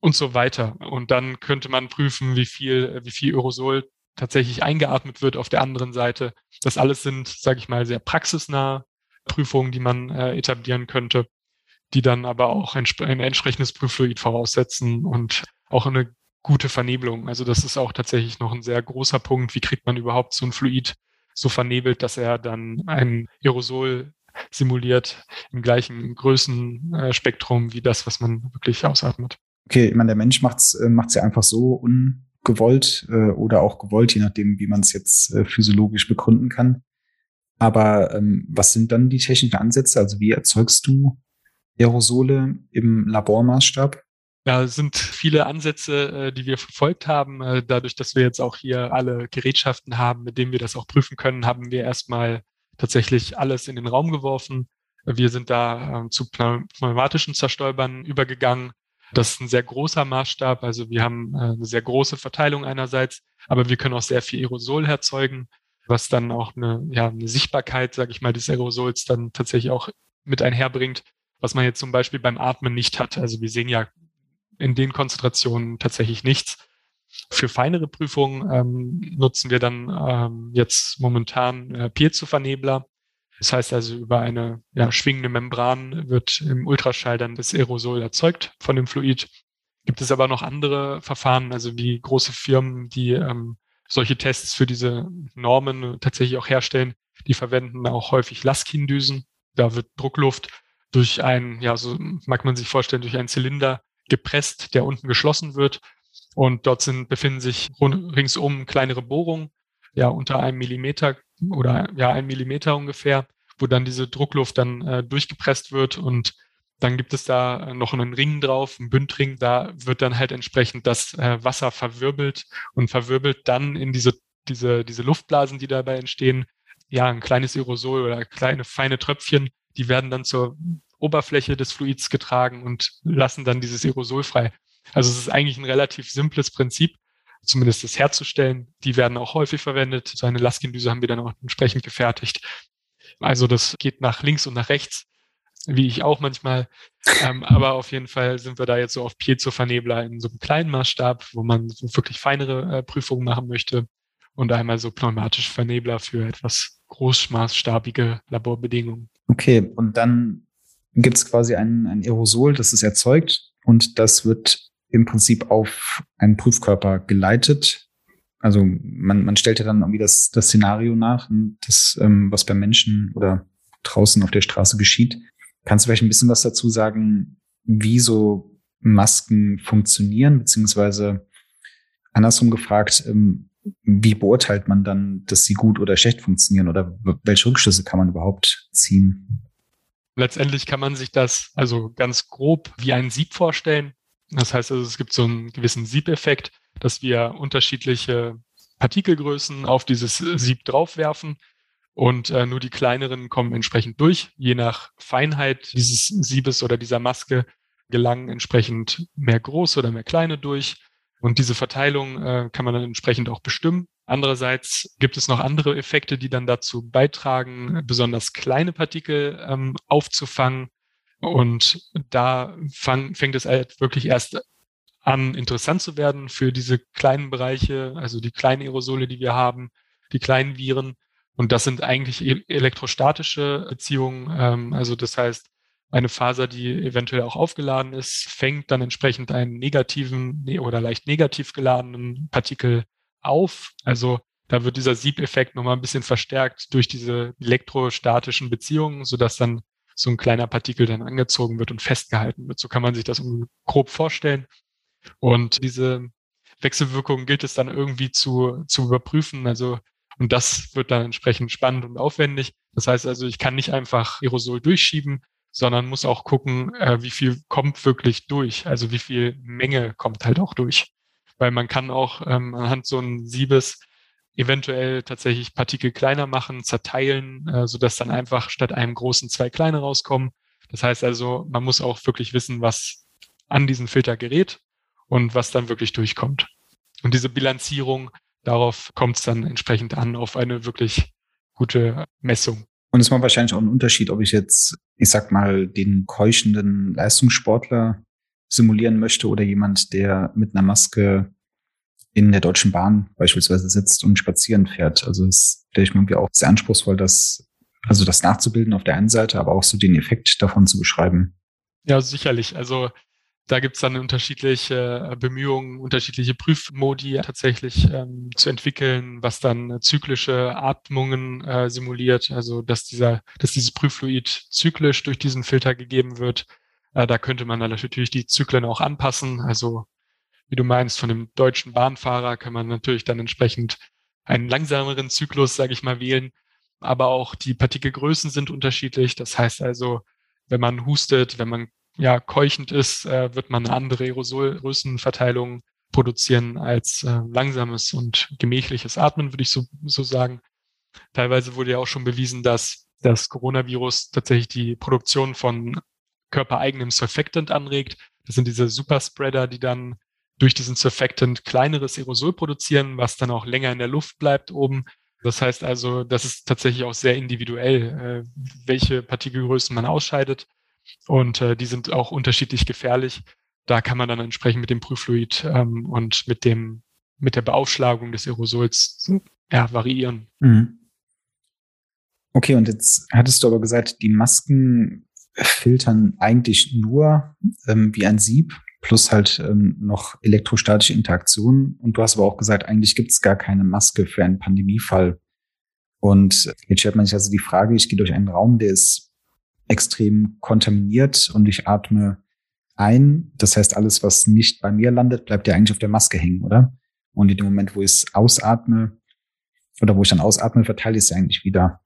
und so weiter. Und dann könnte man prüfen, wie viel, wie viel Aerosol tatsächlich eingeatmet wird auf der anderen Seite. Das alles sind, sage ich mal, sehr praxisnahe Prüfungen, die man äh, etablieren könnte, die dann aber auch ein, ein entsprechendes Prüffluid voraussetzen und auch eine gute Vernebelung. Also das ist auch tatsächlich noch ein sehr großer Punkt. Wie kriegt man überhaupt so ein Fluid so vernebelt, dass er dann ein Aerosol simuliert im gleichen Größenspektrum wie das, was man wirklich ausatmet. Okay, ich meine, der Mensch macht es äh, macht's ja einfach so ungewollt äh, oder auch gewollt, je nachdem, wie man es jetzt äh, physiologisch begründen kann. Aber ähm, was sind dann die technischen Ansätze? Also wie erzeugst du Aerosole im Labormaßstab? Ja, es sind viele Ansätze, äh, die wir verfolgt haben. Äh, dadurch, dass wir jetzt auch hier alle Gerätschaften haben, mit denen wir das auch prüfen können, haben wir erstmal tatsächlich alles in den Raum geworfen. Wir sind da ähm, zu pneumatischen Zerstäubern übergegangen. Das ist ein sehr großer Maßstab. Also wir haben äh, eine sehr große Verteilung einerseits, aber wir können auch sehr viel Aerosol erzeugen, was dann auch eine, ja, eine Sichtbarkeit, sage ich mal, des Aerosols dann tatsächlich auch mit einherbringt, was man jetzt zum Beispiel beim Atmen nicht hat. Also wir sehen ja in den Konzentrationen tatsächlich nichts. Für feinere Prüfungen ähm, nutzen wir dann ähm, jetzt momentan äh, Piezo-Vernebler. Das heißt also, über eine ja, schwingende Membran wird im Ultraschall dann das Aerosol erzeugt von dem Fluid. Gibt es aber noch andere Verfahren, also wie große Firmen, die ähm, solche Tests für diese Normen tatsächlich auch herstellen, die verwenden auch häufig Laskin-Düsen. Da wird Druckluft durch ein, ja, so mag man sich vorstellen, durch einen Zylinder gepresst, der unten geschlossen wird und dort sind, befinden sich ringsum kleinere Bohrungen, ja, unter einem Millimeter oder ja, ein Millimeter ungefähr, wo dann diese Druckluft dann äh, durchgepresst wird und dann gibt es da noch einen Ring drauf, einen Bündring. Da wird dann halt entsprechend das äh, Wasser verwirbelt und verwirbelt dann in diese, diese, diese Luftblasen, die dabei entstehen. Ja, ein kleines Aerosol oder kleine feine Tröpfchen, die werden dann zur Oberfläche des Fluids getragen und lassen dann dieses Aerosol frei. Also es ist eigentlich ein relativ simples Prinzip, zumindest das herzustellen. Die werden auch häufig verwendet. So eine Laskin-Düse haben wir dann auch entsprechend gefertigt. Also das geht nach links und nach rechts, wie ich auch manchmal. Ähm, aber auf jeden Fall sind wir da jetzt so auf Piezo-Vernebler in so einem kleinen Maßstab, wo man so wirklich feinere äh, Prüfungen machen möchte. Und einmal so pneumatische Vernebler für etwas großmaßstabige Laborbedingungen. Okay, und dann gibt es quasi ein, ein Aerosol, das ist erzeugt und das wird im Prinzip auf einen Prüfkörper geleitet. Also man, man stellt ja dann irgendwie das, das Szenario nach, das, ähm, was beim Menschen oder draußen auf der Straße geschieht. Kannst du vielleicht ein bisschen was dazu sagen, wie so Masken funktionieren, beziehungsweise andersrum gefragt, ähm, wie beurteilt man dann, dass sie gut oder schlecht funktionieren oder welche Rückschlüsse kann man überhaupt ziehen? Letztendlich kann man sich das also ganz grob wie ein Sieb vorstellen. Das heißt also, es gibt so einen gewissen Siebeffekt, dass wir unterschiedliche Partikelgrößen auf dieses Sieb draufwerfen und äh, nur die kleineren kommen entsprechend durch. Je nach Feinheit dieses Siebes oder dieser Maske gelangen entsprechend mehr große oder mehr kleine durch. Und diese Verteilung äh, kann man dann entsprechend auch bestimmen. Andererseits gibt es noch andere Effekte, die dann dazu beitragen, besonders kleine Partikel ähm, aufzufangen und da fang, fängt es halt wirklich erst an, interessant zu werden für diese kleinen Bereiche, also die kleinen Aerosole, die wir haben, die kleinen Viren. Und das sind eigentlich e-, elektrostatische Beziehungen. Ähm, also das heißt, eine Faser, die eventuell auch aufgeladen ist, fängt dann entsprechend einen negativen ne, oder leicht negativ geladenen Partikel auf. Also da wird dieser Siebeffekt nochmal ein bisschen verstärkt durch diese elektrostatischen Beziehungen, sodass dann so ein kleiner Partikel dann angezogen wird und festgehalten wird. So kann man sich das grob vorstellen. Und diese Wechselwirkung gilt es dann irgendwie zu, zu überprüfen. Also, und das wird dann entsprechend spannend und aufwendig. Das heißt also, ich kann nicht einfach Aerosol durchschieben, sondern muss auch gucken, äh, wie viel kommt wirklich durch. Also wie viel Menge kommt halt auch durch. Weil man kann auch ähm, anhand so ein Siebes eventuell tatsächlich Partikel kleiner machen, zerteilen, äh, sodass dann einfach statt einem großen zwei kleine rauskommen. Das heißt also, man muss auch wirklich wissen, was an diesen Filter gerät und was dann wirklich durchkommt. Und diese Bilanzierung, darauf kommt es dann entsprechend an, auf eine wirklich gute Messung. Und es macht wahrscheinlich auch einen Unterschied, ob ich jetzt, ich sag mal, den keuchenden Leistungssportler simulieren möchte oder jemand, der mit einer Maske in der Deutschen Bahn beispielsweise sitzt und spazieren fährt. Also es stelle ich mir irgendwie auch sehr anspruchsvoll, das, also das nachzubilden auf der einen Seite, aber auch so den Effekt davon zu beschreiben. Ja, sicherlich. Also da gibt es dann unterschiedliche Bemühungen, unterschiedliche Prüfmodi tatsächlich ähm, zu entwickeln, was dann zyklische Atmungen äh, simuliert, also dass dieser, dass dieses Prüffluid zyklisch durch diesen Filter gegeben wird. Äh, da könnte man dann natürlich die Zyklen auch anpassen. Also wie du meinst, von dem deutschen Bahnfahrer kann man natürlich dann entsprechend einen langsameren Zyklus, sage ich mal, wählen. Aber auch die Partikelgrößen sind unterschiedlich. Das heißt also, wenn man hustet, wenn man ja, keuchend ist, äh, wird man eine andere Aerosolgrößenverteilung produzieren als äh, langsames und gemächliches Atmen, würde ich so, so sagen. Teilweise wurde ja auch schon bewiesen, dass das Coronavirus tatsächlich die Produktion von körpereigenem Surfactant anregt. Das sind diese Superspreader, die dann durch diesen Surfactant kleineres Aerosol produzieren, was dann auch länger in der Luft bleibt oben. Das heißt also, das ist tatsächlich auch sehr individuell, äh, welche Partikelgrößen man ausscheidet. Und äh, die sind auch unterschiedlich gefährlich. Da kann man dann entsprechend mit dem Prüffluid ähm, und mit dem mit der Beaufschlagung des Aerosols ja, variieren. Mhm. Okay, und jetzt hattest du aber gesagt, die Masken filtern eigentlich nur ähm, wie ein Sieb plus halt ähm, noch elektrostatische Interaktionen. Und du hast aber auch gesagt, eigentlich gibt es gar keine Maske für einen Pandemiefall. Und jetzt stellt man sich also die Frage, ich gehe durch einen Raum, der ist extrem kontaminiert und ich atme ein. Das heißt, alles, was nicht bei mir landet, bleibt ja eigentlich auf der Maske hängen, oder? Und in dem Moment, wo ich es ausatme oder wo ich dann ausatme, verteile ich es eigentlich wieder.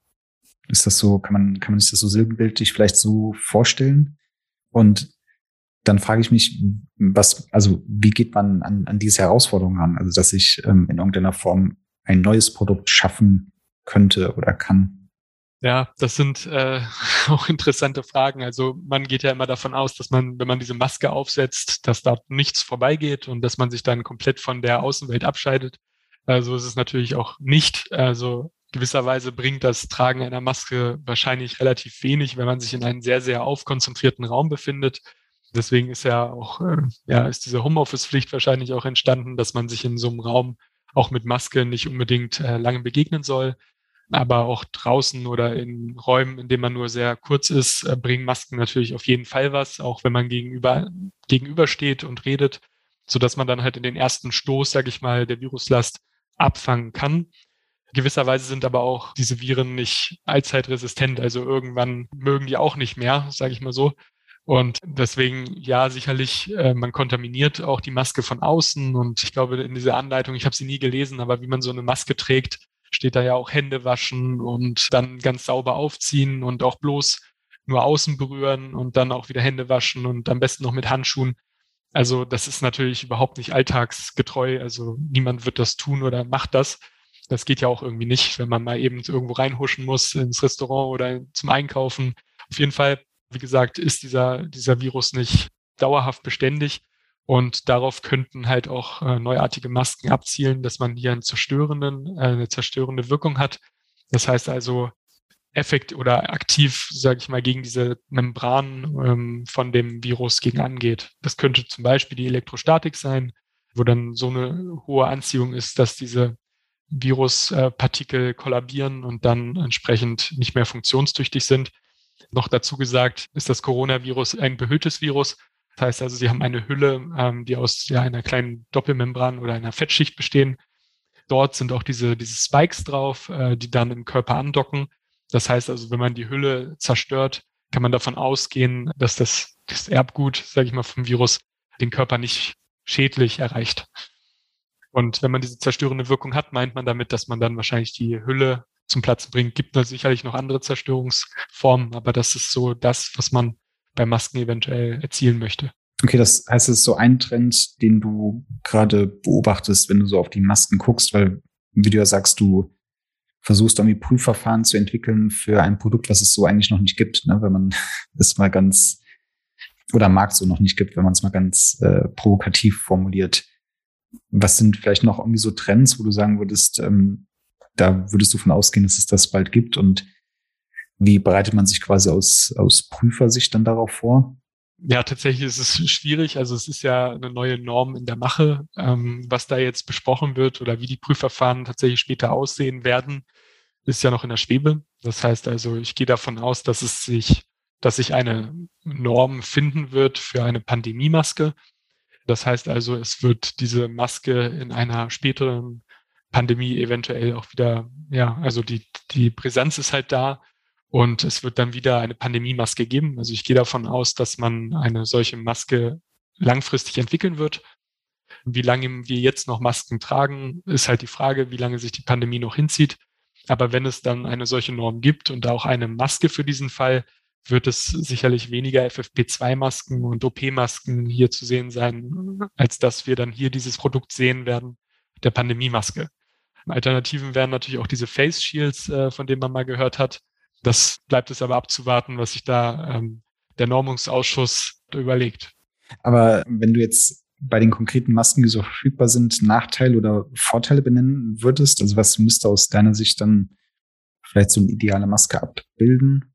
Ist das so, kann man, kann man sich das so silbenbildlich vielleicht so vorstellen? Und dann frage ich mich, was, also wie geht man an, an diese Herausforderung ran? Also, dass ich ähm, in irgendeiner Form ein neues Produkt schaffen könnte oder kann. Ja, das sind äh, [LAUGHS] auch interessante Fragen. Also man geht ja immer davon aus, dass man, wenn man diese Maske aufsetzt, dass da nichts vorbeigeht und dass man sich dann komplett von der Außenwelt abscheidet. Also ist es natürlich auch nicht. Also gewisserweise bringt das Tragen einer Maske wahrscheinlich relativ wenig, wenn man sich in einem sehr, sehr aufkonzentrierten Raum befindet. Deswegen ist ja auch, äh, ja, ist diese Homeoffice-Pflicht wahrscheinlich auch entstanden, dass man sich in so einem Raum auch mit Maske nicht unbedingt äh, lange begegnen soll aber auch draußen oder in Räumen, in denen man nur sehr kurz ist, äh, bringen Masken natürlich auf jeden Fall was, auch wenn man gegenüber, gegenübersteht und redet, so dass man dann halt in den ersten Stoß, sage ich mal, der Viruslast abfangen kann. Gewisserweise sind aber auch diese Viren nicht allzeitresistent, also irgendwann mögen die auch nicht mehr, sage ich mal so. Und deswegen, ja, sicherlich, äh, man kontaminiert auch die Maske von außen. Und ich glaube, in dieser Anleitung, ich habe sie nie gelesen, aber wie man so eine Maske trägt, steht da ja auch Hände waschen und dann ganz sauber aufziehen und auch bloß nur außen berühren und dann auch wieder Hände waschen und am besten noch mit Handschuhen. Also das ist natürlich überhaupt nicht alltagsgetreu. Also niemand wird das tun oder macht das. Das geht ja auch irgendwie nicht, wenn man mal eben irgendwo reinhuschen muss ins Restaurant oder zum Einkaufen. Auf jeden Fall, wie gesagt, ist dieser, dieser Virus nicht dauerhaft beständig. Und darauf könnten halt auch äh, neuartige Masken abzielen, dass man hier einen zerstörenden, äh, eine zerstörende Wirkung hat. Das heißt also effekt oder aktiv, sage ich mal, gegen diese Membran ähm, von dem Virus gegen angeht. Das könnte zum Beispiel die Elektrostatik sein, wo dann so eine hohe Anziehung ist, dass diese Viruspartikel äh, kollabieren und dann entsprechend nicht mehr funktionstüchtig sind. Noch dazu gesagt, ist das Coronavirus ein behülltes Virus. Das heißt also, sie haben eine Hülle, ähm, die aus ja, einer kleinen Doppelmembran oder einer Fettschicht bestehen. Dort sind auch diese, diese Spikes drauf, äh, die dann im Körper andocken. Das heißt also, wenn man die Hülle zerstört, kann man davon ausgehen, dass das, das Erbgut, sage ich mal, vom Virus den Körper nicht schädlich erreicht. Und wenn man diese zerstörende Wirkung hat, meint man damit, dass man dann wahrscheinlich die Hülle zum Platzen bringt. Gibt da sicherlich noch andere Zerstörungsformen, aber das ist so das, was man bei Masken eventuell erzielen möchte. Okay, das heißt, es ist so ein Trend, den du gerade beobachtest, wenn du so auf die Masken guckst, weil, wie du ja sagst, du versuchst irgendwie Prüfverfahren zu entwickeln für ein Produkt, was es so eigentlich noch nicht gibt, ne? wenn man [LAUGHS] es mal ganz oder Markt so noch nicht gibt, wenn man es mal ganz äh, provokativ formuliert. Was sind vielleicht noch irgendwie so Trends, wo du sagen würdest, ähm, da würdest du von ausgehen, dass es das bald gibt und wie bereitet man sich quasi aus, aus Prüfersicht dann darauf vor? Ja, tatsächlich ist es schwierig. Also es ist ja eine neue Norm in der Mache. Ähm, was da jetzt besprochen wird oder wie die Prüfverfahren tatsächlich später aussehen werden, ist ja noch in der Schwebe. Das heißt also, ich gehe davon aus, dass es sich, dass sich eine Norm finden wird für eine Pandemiemaske. Das heißt also, es wird diese Maske in einer späteren Pandemie eventuell auch wieder, ja, also die, die Präsenz ist halt da und es wird dann wieder eine Pandemiemaske geben. Also ich gehe davon aus, dass man eine solche Maske langfristig entwickeln wird. Wie lange wir jetzt noch Masken tragen, ist halt die Frage, wie lange sich die Pandemie noch hinzieht. Aber wenn es dann eine solche Norm gibt und auch eine Maske für diesen Fall, wird es sicherlich weniger FFP2-Masken und OP-Masken hier zu sehen sein, als dass wir dann hier dieses Produkt sehen werden, der Pandemie-Maske. Alternativen wären natürlich auch diese Face Shields, äh, von denen man mal gehört hat. Das bleibt es aber abzuwarten, was sich da ähm, der Normungsausschuss überlegt. Aber wenn du jetzt bei den konkreten Masken, die so verfügbar sind, Nachteile oder Vorteile benennen würdest, also was müsste aus deiner Sicht dann vielleicht so eine ideale Maske abbilden?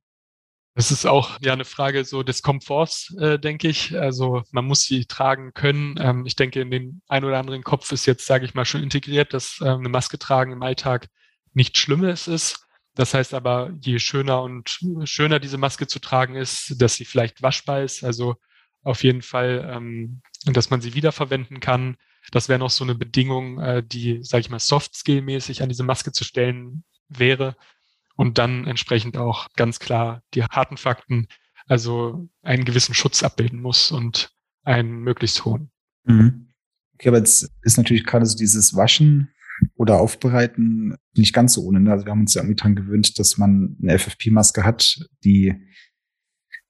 Das ist auch ja eine Frage so des Komforts, äh, denke ich. Also man muss sie tragen können. Ähm, ich denke, in den ein oder anderen Kopf ist jetzt, sage ich mal, schon integriert, dass äh, eine Maske tragen im Alltag nichts Schlimmes ist. Das heißt aber, je schöner und schöner diese Maske zu tragen ist, dass sie vielleicht waschbar ist, also auf jeden Fall, ähm, dass man sie wiederverwenden kann. Das wäre noch so eine Bedingung, äh, die, sage ich mal, soft-skill-mäßig an diese Maske zu stellen wäre und dann entsprechend auch ganz klar die harten Fakten, also einen gewissen Schutz abbilden muss und einen möglichst hohen. Mhm. Okay, aber jetzt ist natürlich gerade so dieses Waschen oder Aufbereiten nicht ganz so ohne. Ne? Also wir haben uns ja irgendwie dran gewöhnt, dass man eine FFP-Maske hat, die,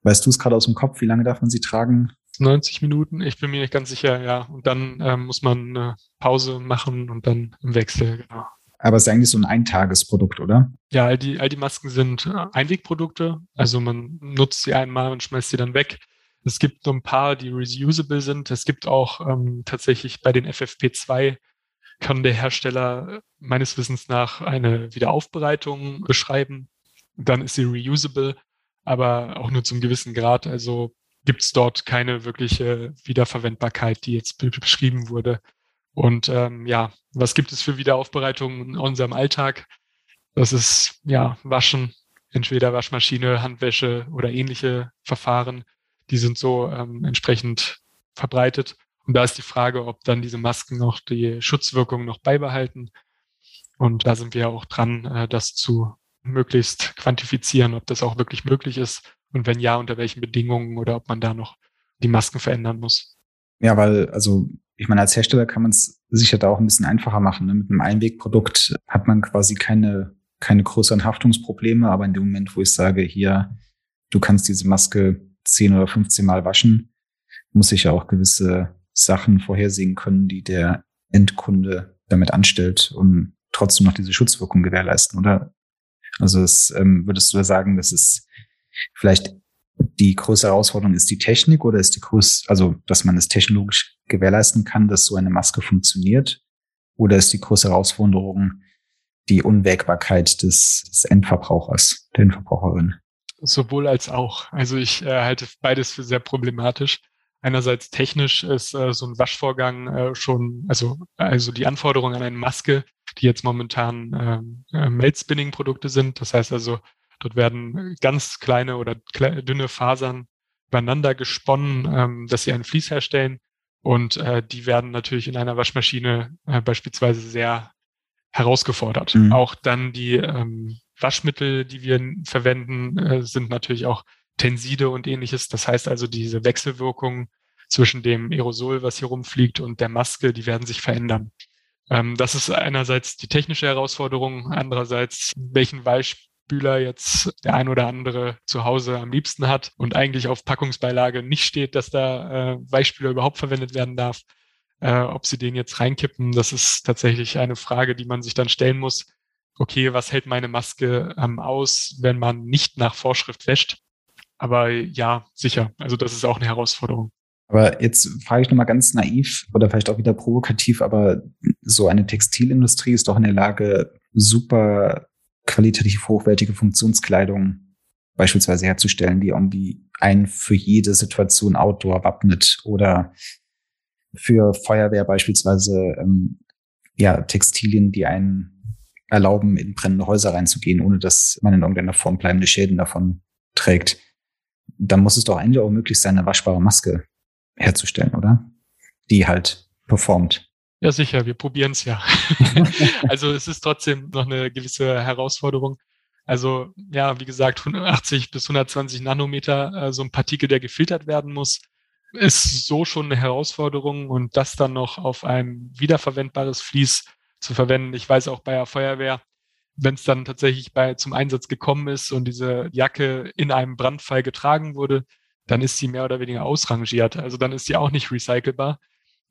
weißt du es gerade aus dem Kopf, wie lange darf man sie tragen? 90 Minuten, ich bin mir nicht ganz sicher, ja. Und dann ähm, muss man eine Pause machen und dann im Wechsel, genau. Aber es ist eigentlich so ein Eintagesprodukt, oder? Ja, all die, all die Masken sind äh, Einwegprodukte. Also man nutzt sie einmal und schmeißt sie dann weg. Es gibt so ein paar, die reusable sind. Es gibt auch ähm, tatsächlich bei den FFP2 kann der Hersteller meines Wissens nach eine Wiederaufbereitung beschreiben. Dann ist sie reusable, aber auch nur zum gewissen Grad. Also gibt es dort keine wirkliche Wiederverwendbarkeit, die jetzt beschrieben wurde. Und ähm, ja, was gibt es für Wiederaufbereitungen in unserem Alltag? Das ist ja Waschen, entweder Waschmaschine, Handwäsche oder ähnliche Verfahren. Die sind so ähm, entsprechend verbreitet. Und da ist die Frage, ob dann diese Masken noch die Schutzwirkung noch beibehalten. Und da sind wir auch dran, äh, das zu möglichst quantifizieren, ob das auch wirklich möglich ist und wenn ja, unter welchen Bedingungen oder ob man da noch die Masken verändern muss. Ja, weil, also ich meine, als Hersteller kann man es sicher da auch ein bisschen einfacher machen. Ne? Mit einem Einwegprodukt hat man quasi keine, keine größeren Haftungsprobleme, aber in dem Moment, wo ich sage, hier, du kannst diese Maske 10 oder 15 Mal waschen, muss ich ja auch gewisse Sachen vorhersehen können, die der Endkunde damit anstellt, um trotzdem noch diese Schutzwirkung gewährleisten, oder? Also es, ähm, würdest du sagen, dass es vielleicht die größte Herausforderung ist die Technik oder ist die größte, also dass man es technologisch gewährleisten kann, dass so eine Maske funktioniert? Oder ist die größte Herausforderung die Unwägbarkeit des, des Endverbrauchers, der Endverbraucherin? Sowohl als auch. Also ich äh, halte beides für sehr problematisch. Einerseits technisch ist äh, so ein Waschvorgang äh, schon, also, also die Anforderungen an eine Maske, die jetzt momentan ähm, äh, Melt-Spinning-Produkte sind. Das heißt also, Dort werden ganz kleine oder dünne Fasern übereinander gesponnen, ähm, dass sie ein Vlies herstellen. Und äh, die werden natürlich in einer Waschmaschine äh, beispielsweise sehr herausgefordert. Mhm. Auch dann die ähm, Waschmittel, die wir verwenden, äh, sind natürlich auch Tenside und ähnliches. Das heißt also, diese Wechselwirkungen zwischen dem Aerosol, was hier rumfliegt, und der Maske, die werden sich verändern. Ähm, das ist einerseits die technische Herausforderung, andererseits, welchen Weichspüler Spüler jetzt der ein oder andere zu Hause am liebsten hat und eigentlich auf Packungsbeilage nicht steht, dass da äh, Weichspüler überhaupt verwendet werden darf. Äh, ob sie den jetzt reinkippen, das ist tatsächlich eine Frage, die man sich dann stellen muss. Okay, was hält meine Maske ähm, aus, wenn man nicht nach Vorschrift wäscht? Aber ja, sicher. Also das ist auch eine Herausforderung. Aber jetzt frage ich nochmal ganz naiv oder vielleicht auch wieder provokativ, aber so eine Textilindustrie ist doch in der Lage, super qualitativ hochwertige Funktionskleidung beispielsweise herzustellen, die irgendwie einen für jede Situation Outdoor wappnet oder für Feuerwehr beispielsweise ähm, ja Textilien, die einen erlauben, in brennende Häuser reinzugehen, ohne dass man in irgendeiner Form bleibende Schäden davon trägt. Dann muss es doch eigentlich auch möglich sein, eine waschbare Maske herzustellen, oder? Die halt performt. Ja, sicher, wir probieren es ja. [LAUGHS] also es ist trotzdem noch eine gewisse Herausforderung. Also ja, wie gesagt, 180 bis 120 Nanometer, äh, so ein Partikel, der gefiltert werden muss, ist so schon eine Herausforderung und das dann noch auf ein wiederverwendbares Vlies zu verwenden. Ich weiß auch bei der Feuerwehr, wenn es dann tatsächlich bei, zum Einsatz gekommen ist und diese Jacke in einem Brandfall getragen wurde, dann ist sie mehr oder weniger ausrangiert. Also dann ist sie auch nicht recycelbar.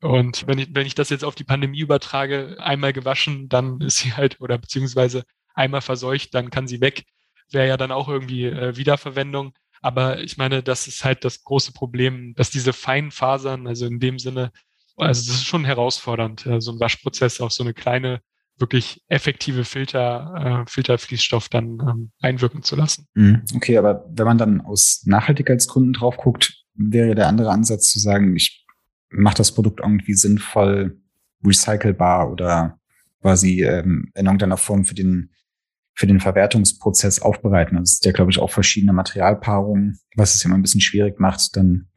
Und wenn ich, wenn ich das jetzt auf die Pandemie übertrage, einmal gewaschen, dann ist sie halt, oder beziehungsweise einmal verseucht, dann kann sie weg. Wäre ja dann auch irgendwie äh, Wiederverwendung. Aber ich meine, das ist halt das große Problem, dass diese feinen Fasern, also in dem Sinne, also das ist schon herausfordernd, so ein Waschprozess auf so eine kleine, wirklich effektive Filter, äh, Filterfließstoff dann ähm, einwirken zu lassen. Mhm. Okay, aber wenn man dann aus Nachhaltigkeitsgründen drauf guckt, wäre der andere Ansatz zu sagen, ich mache das Produkt irgendwie sinnvoll recycelbar oder quasi ähm, in irgendeiner Form für den für den Verwertungsprozess aufbereiten. Es ist ja, glaube ich, auch verschiedene Materialpaarungen, was es immer ein bisschen schwierig macht. Dann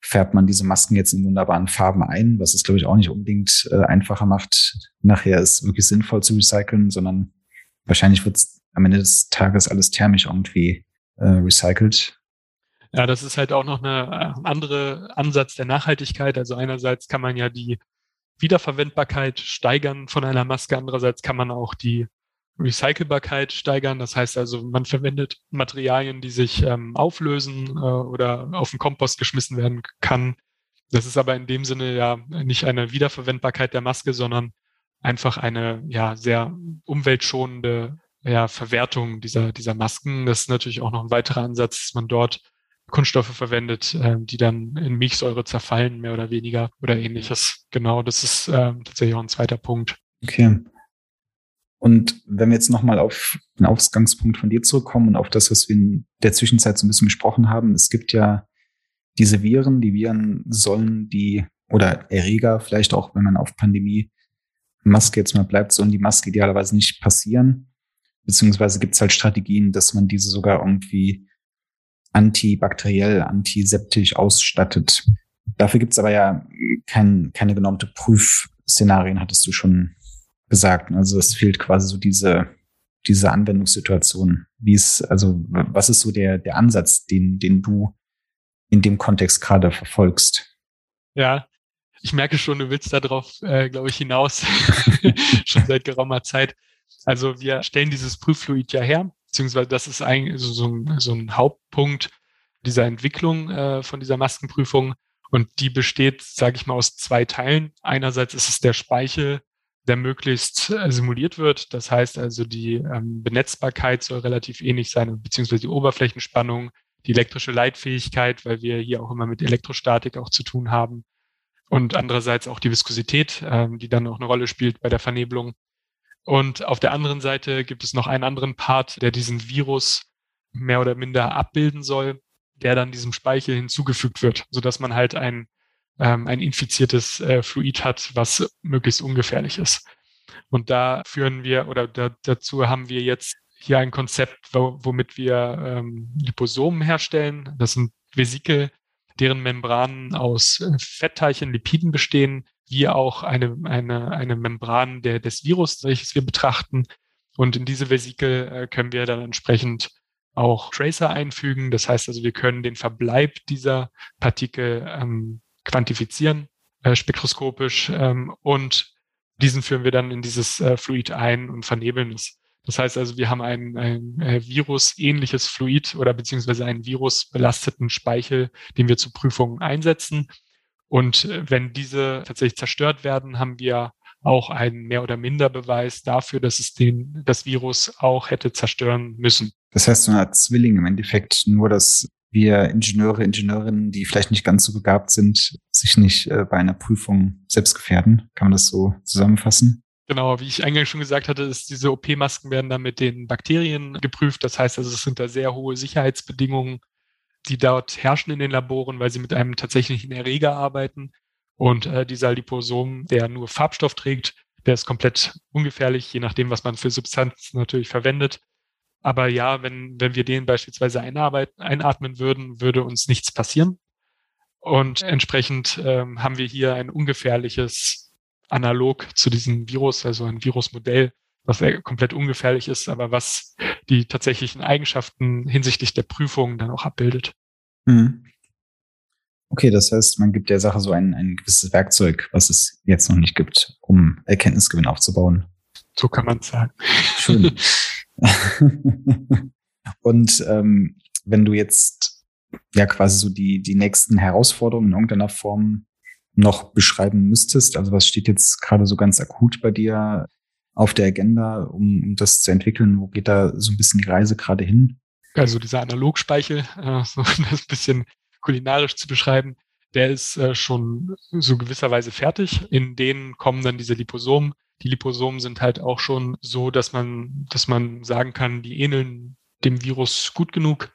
färbt man diese Masken jetzt in wunderbaren Farben ein, was es, glaube ich, auch nicht unbedingt äh, einfacher macht, nachher es wirklich sinnvoll zu recyceln, sondern wahrscheinlich wird es am Ende des Tages alles thermisch irgendwie äh, recycelt. Ja, das ist halt auch noch eine äh, andere Ansatz der Nachhaltigkeit. Also einerseits kann man ja die Wiederverwendbarkeit steigern von einer Maske, andererseits kann man auch die Recycelbarkeit steigern. Das heißt also, man verwendet Materialien, die sich ähm, auflösen äh, oder auf den Kompost geschmissen werden kann. Das ist aber in dem Sinne ja nicht eine Wiederverwendbarkeit der Maske, sondern einfach eine ja sehr umweltschonende ja, Verwertung dieser, dieser Masken. Das ist natürlich auch noch ein weiterer Ansatz, dass man dort Kunststoffe verwendet, äh, die dann in Milchsäure zerfallen, mehr oder weniger oder ähnliches. Genau, das ist äh, tatsächlich auch ein zweiter Punkt. Okay. Und wenn wir jetzt nochmal auf den Ausgangspunkt von dir zurückkommen und auf das, was wir in der Zwischenzeit so ein bisschen besprochen haben, es gibt ja diese Viren, die Viren sollen die, oder Erreger, vielleicht auch, wenn man auf Pandemie Maske jetzt mal bleibt, sollen die Maske idealerweise nicht passieren. Beziehungsweise gibt es halt Strategien, dass man diese sogar irgendwie antibakteriell, antiseptisch ausstattet. Dafür gibt es aber ja kein, keine genormte Prüfszenarien, hattest du schon gesagt. Also es fehlt quasi so diese, diese Anwendungssituation. Wie ist, also was ist so der, der Ansatz, den, den du in dem Kontext gerade verfolgst? Ja, ich merke schon, du willst darauf, äh, glaube ich, hinaus, [LAUGHS] [LAUGHS] schon seit geraumer Zeit. Also wir stellen dieses Prüffluid ja her, beziehungsweise das ist eigentlich so, so, ein, so ein Hauptpunkt dieser Entwicklung äh, von dieser Maskenprüfung. Und die besteht, sage ich mal, aus zwei Teilen. Einerseits ist es der Speichel, der möglichst äh, simuliert wird. Das heißt also, die ähm, Benetzbarkeit soll relativ ähnlich sein, beziehungsweise die Oberflächenspannung, die elektrische Leitfähigkeit, weil wir hier auch immer mit Elektrostatik auch zu tun haben. Und andererseits auch die Viskosität, ähm, die dann auch eine Rolle spielt bei der Vernebelung. Und auf der anderen Seite gibt es noch einen anderen Part, der diesen Virus mehr oder minder abbilden soll, der dann diesem Speichel hinzugefügt wird, sodass man halt ein ähm, ein infiziertes äh, Fluid hat, was möglichst ungefährlich ist. Und da führen wir oder da, dazu haben wir jetzt hier ein Konzept, wo, womit wir ähm, Liposomen herstellen. Das sind Vesikel, deren Membranen aus äh, Fettteilchen, Lipiden bestehen, wie auch eine, eine, eine Membran der, des Virus, welches wir betrachten. Und in diese Vesikel äh, können wir dann entsprechend auch Tracer einfügen. Das heißt also, wir können den Verbleib dieser Partikel ähm, quantifizieren, äh, spektroskopisch, ähm, und diesen führen wir dann in dieses äh, Fluid ein und vernebeln es. Das heißt also, wir haben ein, ein äh, Virus-ähnliches Fluid oder beziehungsweise einen virusbelasteten Speichel, den wir zur Prüfung einsetzen. Und äh, wenn diese tatsächlich zerstört werden, haben wir auch einen mehr oder minder Beweis dafür, dass es den, das Virus auch hätte zerstören müssen. Das heißt, so eine Art Zwilling im Endeffekt, nur dass wir Ingenieure, Ingenieurinnen, die vielleicht nicht ganz so begabt sind, sich nicht äh, bei einer Prüfung selbst gefährden. Kann man das so zusammenfassen? Genau, wie ich eingangs schon gesagt hatte, ist diese OP-Masken werden dann mit den Bakterien geprüft. Das heißt also, es sind da sehr hohe Sicherheitsbedingungen, die dort herrschen in den Laboren, weil sie mit einem tatsächlichen Erreger arbeiten. Und äh, dieser Liposom, der nur Farbstoff trägt, der ist komplett ungefährlich, je nachdem, was man für Substanzen natürlich verwendet. Aber ja, wenn, wenn wir den beispielsweise einatmen würden, würde uns nichts passieren. Und entsprechend ähm, haben wir hier ein ungefährliches Analog zu diesem Virus, also ein Virusmodell, was komplett ungefährlich ist, aber was die tatsächlichen Eigenschaften hinsichtlich der Prüfung dann auch abbildet. Mhm. Okay, das heißt, man gibt der Sache so ein, ein gewisses Werkzeug, was es jetzt noch nicht gibt, um Erkenntnisgewinn aufzubauen. So kann man sagen. Schön. [LAUGHS] [LAUGHS] Und ähm, wenn du jetzt ja quasi so die, die nächsten Herausforderungen in irgendeiner Form noch beschreiben müsstest, also was steht jetzt gerade so ganz akut bei dir auf der Agenda, um, um das zu entwickeln? Wo geht da so ein bisschen die Reise gerade hin? Also dieser Analogspeichel, äh, [LAUGHS] so das ein bisschen kulinarisch zu beschreiben, der ist äh, schon so gewisserweise fertig. In denen kommen dann diese Liposomen. Die Liposomen sind halt auch schon so, dass man, dass man sagen kann, die ähneln dem Virus gut genug.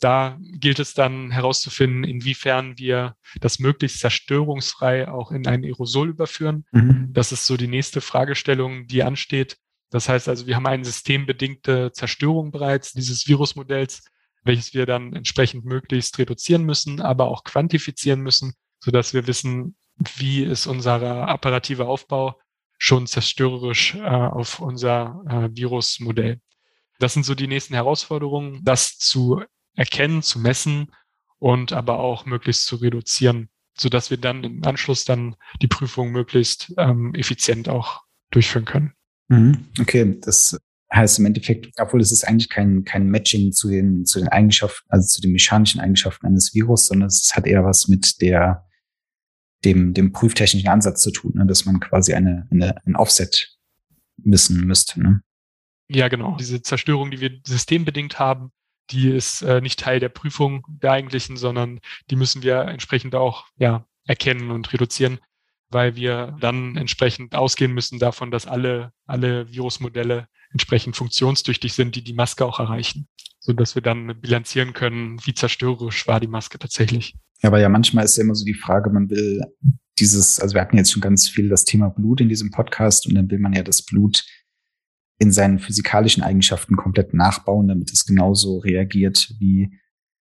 Da gilt es dann herauszufinden, inwiefern wir das möglichst zerstörungsfrei auch in ein Aerosol überführen. Mhm. Das ist so die nächste Fragestellung, die ansteht. Das heißt also, wir haben eine systembedingte Zerstörung bereits dieses Virusmodells welches wir dann entsprechend möglichst reduzieren müssen, aber auch quantifizieren müssen, so dass wir wissen, wie ist unser apparativer Aufbau schon zerstörerisch äh, auf unser äh, Virusmodell. Das sind so die nächsten Herausforderungen, das zu erkennen, zu messen und aber auch möglichst zu reduzieren, so dass wir dann im Anschluss dann die Prüfung möglichst ähm, effizient auch durchführen können. Mhm. Okay, das heißt im Endeffekt, obwohl es ist eigentlich kein, kein Matching zu den, zu den Eigenschaften, also zu den mechanischen Eigenschaften eines Virus, sondern es hat eher was mit der, dem, dem prüftechnischen Ansatz zu tun, ne, dass man quasi eine, eine, ein Offset missen müsste. Ne? Ja, genau. Diese Zerstörung, die wir systembedingt haben, die ist äh, nicht Teil der Prüfung der eigentlichen, sondern die müssen wir entsprechend auch ja, erkennen und reduzieren, weil wir dann entsprechend ausgehen müssen davon, dass alle, alle Virusmodelle entsprechend funktionstüchtig sind, die die Maske auch erreichen, so dass wir dann bilanzieren können, wie zerstörerisch war die Maske tatsächlich. Ja, aber ja, manchmal ist ja immer so die Frage, man will dieses, also wir hatten jetzt schon ganz viel das Thema Blut in diesem Podcast und dann will man ja das Blut in seinen physikalischen Eigenschaften komplett nachbauen, damit es genauso reagiert, wie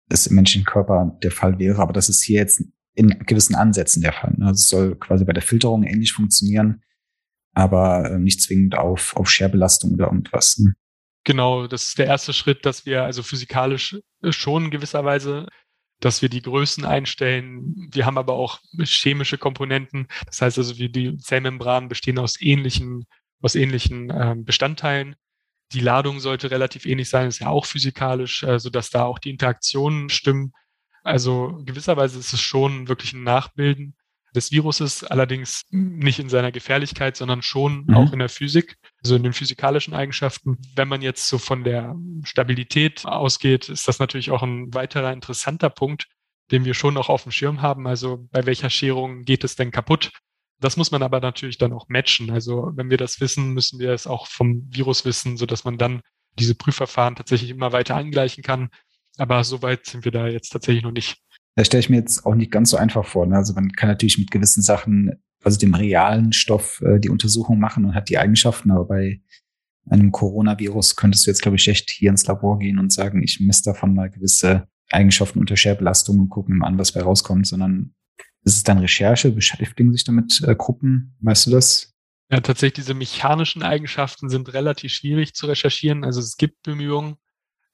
es im menschlichen Körper der Fall wäre. Aber das ist hier jetzt in gewissen Ansätzen der Fall. Also es soll quasi bei der Filterung ähnlich funktionieren aber äh, nicht zwingend auf, auf Scherbelastung oder irgendwas. Ne? Genau, das ist der erste Schritt, dass wir also physikalisch äh, schon gewisserweise, dass wir die Größen einstellen. Wir haben aber auch chemische Komponenten. Das heißt also, die Zellmembranen bestehen aus ähnlichen, aus ähnlichen äh, Bestandteilen. Die Ladung sollte relativ ähnlich sein, ist ja auch physikalisch, äh, sodass da auch die Interaktionen stimmen. Also gewisserweise ist es schon wirklich ein Nachbilden des Viruses, allerdings nicht in seiner Gefährlichkeit, sondern schon mhm. auch in der Physik, also in den physikalischen Eigenschaften. Wenn man jetzt so von der Stabilität ausgeht, ist das natürlich auch ein weiterer interessanter Punkt, den wir schon noch auf dem Schirm haben. Also bei welcher Scherung geht es denn kaputt? Das muss man aber natürlich dann auch matchen. Also wenn wir das wissen, müssen wir es auch vom Virus wissen, so dass man dann diese Prüfverfahren tatsächlich immer weiter angleichen kann. Aber so weit sind wir da jetzt tatsächlich noch nicht. Das stelle ich mir jetzt auch nicht ganz so einfach vor. Ne? Also man kann natürlich mit gewissen Sachen, also dem realen Stoff, äh, die Untersuchung machen und hat die Eigenschaften, aber bei einem Coronavirus könntest du jetzt, glaube ich, echt hier ins Labor gehen und sagen, ich messe davon mal gewisse Eigenschaften unter Scherbelastung und gucken mal an, was bei rauskommt, sondern ist es dann Recherche? Beschäftigen sich damit äh, Gruppen? Weißt du das? Ja, tatsächlich, diese mechanischen Eigenschaften sind relativ schwierig zu recherchieren. Also es gibt Bemühungen,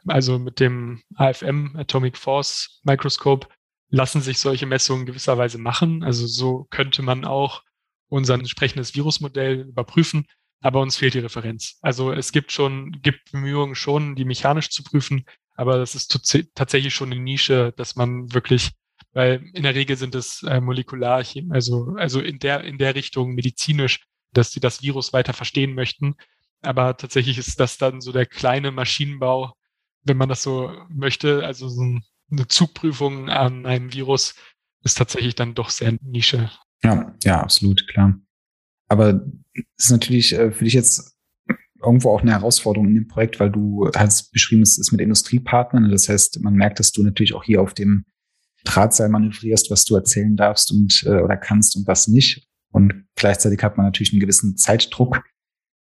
also mit dem AFM, Atomic Force Microscope, lassen sich solche Messungen gewisserweise machen. Also so könnte man auch unser entsprechendes Virusmodell überprüfen, aber uns fehlt die Referenz. Also es gibt schon, gibt Bemühungen schon, die mechanisch zu prüfen, aber das ist tatsächlich schon eine Nische, dass man wirklich, weil in der Regel sind es äh, molekular, also, also in der, in der Richtung medizinisch, dass sie das Virus weiter verstehen möchten. Aber tatsächlich ist das dann so der kleine Maschinenbau, wenn man das so möchte, also so ein eine Zugprüfung an einem Virus ist tatsächlich dann doch sehr Nische. Ja, ja, absolut, klar. Aber ist natürlich äh, für dich jetzt irgendwo auch eine Herausforderung in dem Projekt, weil du hast beschrieben, es ist mit Industriepartnern. Das heißt, man merkt, dass du natürlich auch hier auf dem Drahtseil manövrierst, was du erzählen darfst und äh, oder kannst und was nicht. Und gleichzeitig hat man natürlich einen gewissen Zeitdruck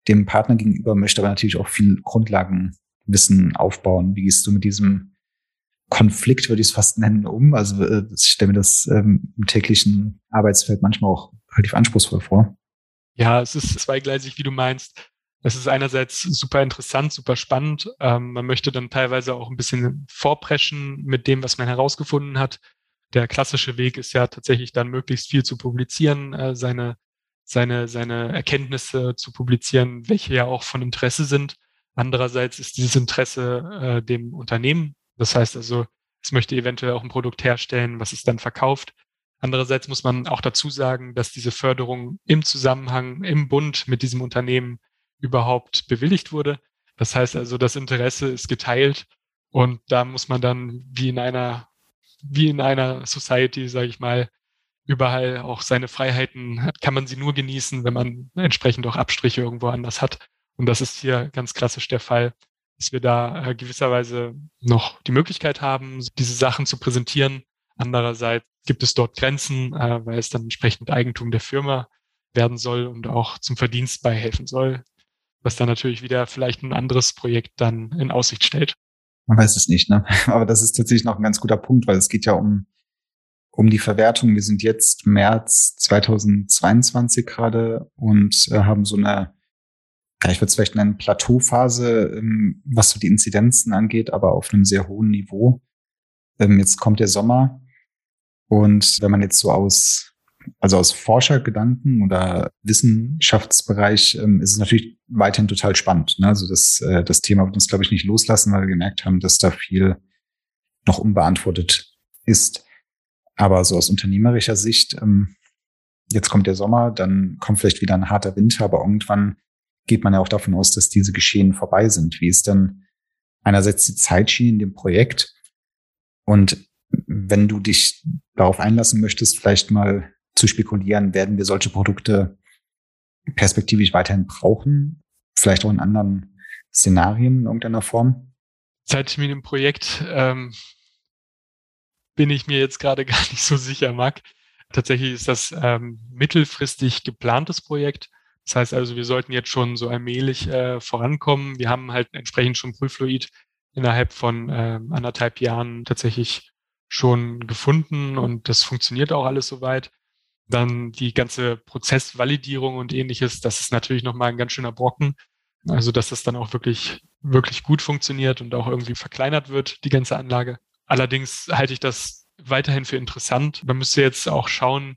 dem Partner gegenüber, möchte aber natürlich auch viel Grundlagenwissen aufbauen. Wie gehst du mit diesem Konflikt, würde ich es fast nennen, um? Also äh, ich stelle mir das ähm, im täglichen Arbeitsfeld manchmal auch relativ anspruchsvoll vor. Ja, es ist zweigleisig, wie du meinst. Es ist einerseits super interessant, super spannend. Ähm, man möchte dann teilweise auch ein bisschen vorpreschen mit dem, was man herausgefunden hat. Der klassische Weg ist ja tatsächlich dann möglichst viel zu publizieren, äh, seine, seine, seine Erkenntnisse zu publizieren, welche ja auch von Interesse sind. Andererseits ist dieses Interesse äh, dem Unternehmen. Das heißt also, es möchte eventuell auch ein Produkt herstellen, was es dann verkauft. Andererseits muss man auch dazu sagen, dass diese Förderung im Zusammenhang, im Bund mit diesem Unternehmen überhaupt bewilligt wurde. Das heißt also, das Interesse ist geteilt und da muss man dann wie in einer, wie in einer Society, sage ich mal, überall auch seine Freiheiten kann man sie nur genießen, wenn man entsprechend auch Abstriche irgendwo anders hat. Und das ist hier ganz klassisch der Fall, dass wir da äh, gewisserweise noch die Möglichkeit haben, diese Sachen zu präsentieren. Andererseits gibt es dort Grenzen, äh, weil es dann entsprechend Eigentum der Firma werden soll und auch zum Verdienst beihelfen soll was dann natürlich wieder vielleicht ein anderes Projekt dann in Aussicht stellt. Man weiß es nicht, ne? [LAUGHS] Aber das ist tatsächlich noch ein ganz guter Punkt, weil es geht ja um, um die Verwertung. Wir sind jetzt März 2022 gerade und äh, haben so eine, ja, ich würde es vielleicht nennen, Plateauphase, ähm, was so die Inzidenzen angeht, aber auf einem sehr hohen Niveau. Ähm, jetzt kommt der Sommer und wenn man jetzt so aus also aus Forschergedanken oder Wissenschaftsbereich ähm, ist es natürlich weiterhin total spannend. Ne? Also das, äh, das Thema wird uns, glaube ich, nicht loslassen, weil wir gemerkt haben, dass da viel noch unbeantwortet ist. Aber so aus unternehmerischer Sicht, jetzt kommt der Sommer, dann kommt vielleicht wieder ein harter Winter, aber irgendwann geht man ja auch davon aus, dass diese Geschehen vorbei sind. Wie ist dann einerseits die Zeitschiene in dem Projekt? Und wenn du dich darauf einlassen möchtest, vielleicht mal zu spekulieren, werden wir solche Produkte perspektivisch weiterhin brauchen, vielleicht auch in anderen Szenarien in irgendeiner Form? Mit dem Projekt ähm, bin ich mir jetzt gerade [LAUGHS] gar nicht so sicher, Marc. Tatsächlich ist das ähm, mittelfristig geplantes Projekt. Das heißt also, wir sollten jetzt schon so allmählich äh, vorankommen. Wir haben halt entsprechend schon Prüffluid innerhalb von äh, anderthalb Jahren tatsächlich schon gefunden und das funktioniert auch alles soweit. Dann die ganze Prozessvalidierung und ähnliches, das ist natürlich nochmal ein ganz schöner Brocken. Also, dass das dann auch wirklich, wirklich gut funktioniert und auch irgendwie verkleinert wird, die ganze Anlage. Allerdings halte ich das weiterhin für interessant. Man müsste jetzt auch schauen,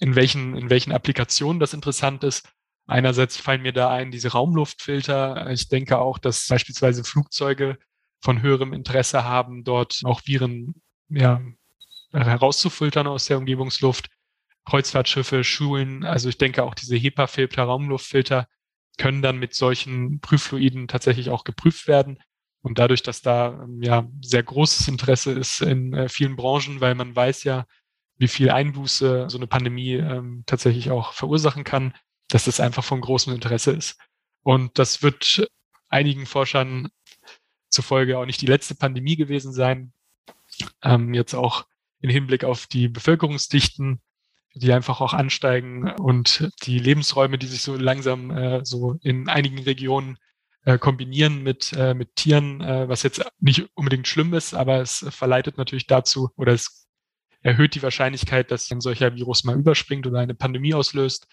in welchen, in welchen Applikationen das interessant ist. Einerseits fallen mir da ein diese Raumluftfilter. Ich denke auch, dass beispielsweise Flugzeuge von höherem Interesse haben, dort auch Viren ja, herauszufiltern aus der Umgebungsluft. Kreuzfahrtschiffe, Schulen, also ich denke auch diese HEPA-Filter, Raumluftfilter können dann mit solchen Prüffluiden tatsächlich auch geprüft werden. Und dadurch, dass da ja sehr großes Interesse ist in äh, vielen Branchen, weil man weiß ja, wie viel Einbuße so eine Pandemie ähm, tatsächlich auch verursachen kann, dass das einfach von großem Interesse ist. Und das wird einigen Forschern zufolge auch nicht die letzte Pandemie gewesen sein. Ähm, jetzt auch im Hinblick auf die Bevölkerungsdichten die einfach auch ansteigen und die Lebensräume, die sich so langsam äh, so in einigen Regionen äh, kombinieren mit, äh, mit Tieren, äh, was jetzt nicht unbedingt schlimm ist, aber es verleitet natürlich dazu oder es erhöht die Wahrscheinlichkeit, dass ein solcher Virus mal überspringt oder eine Pandemie auslöst.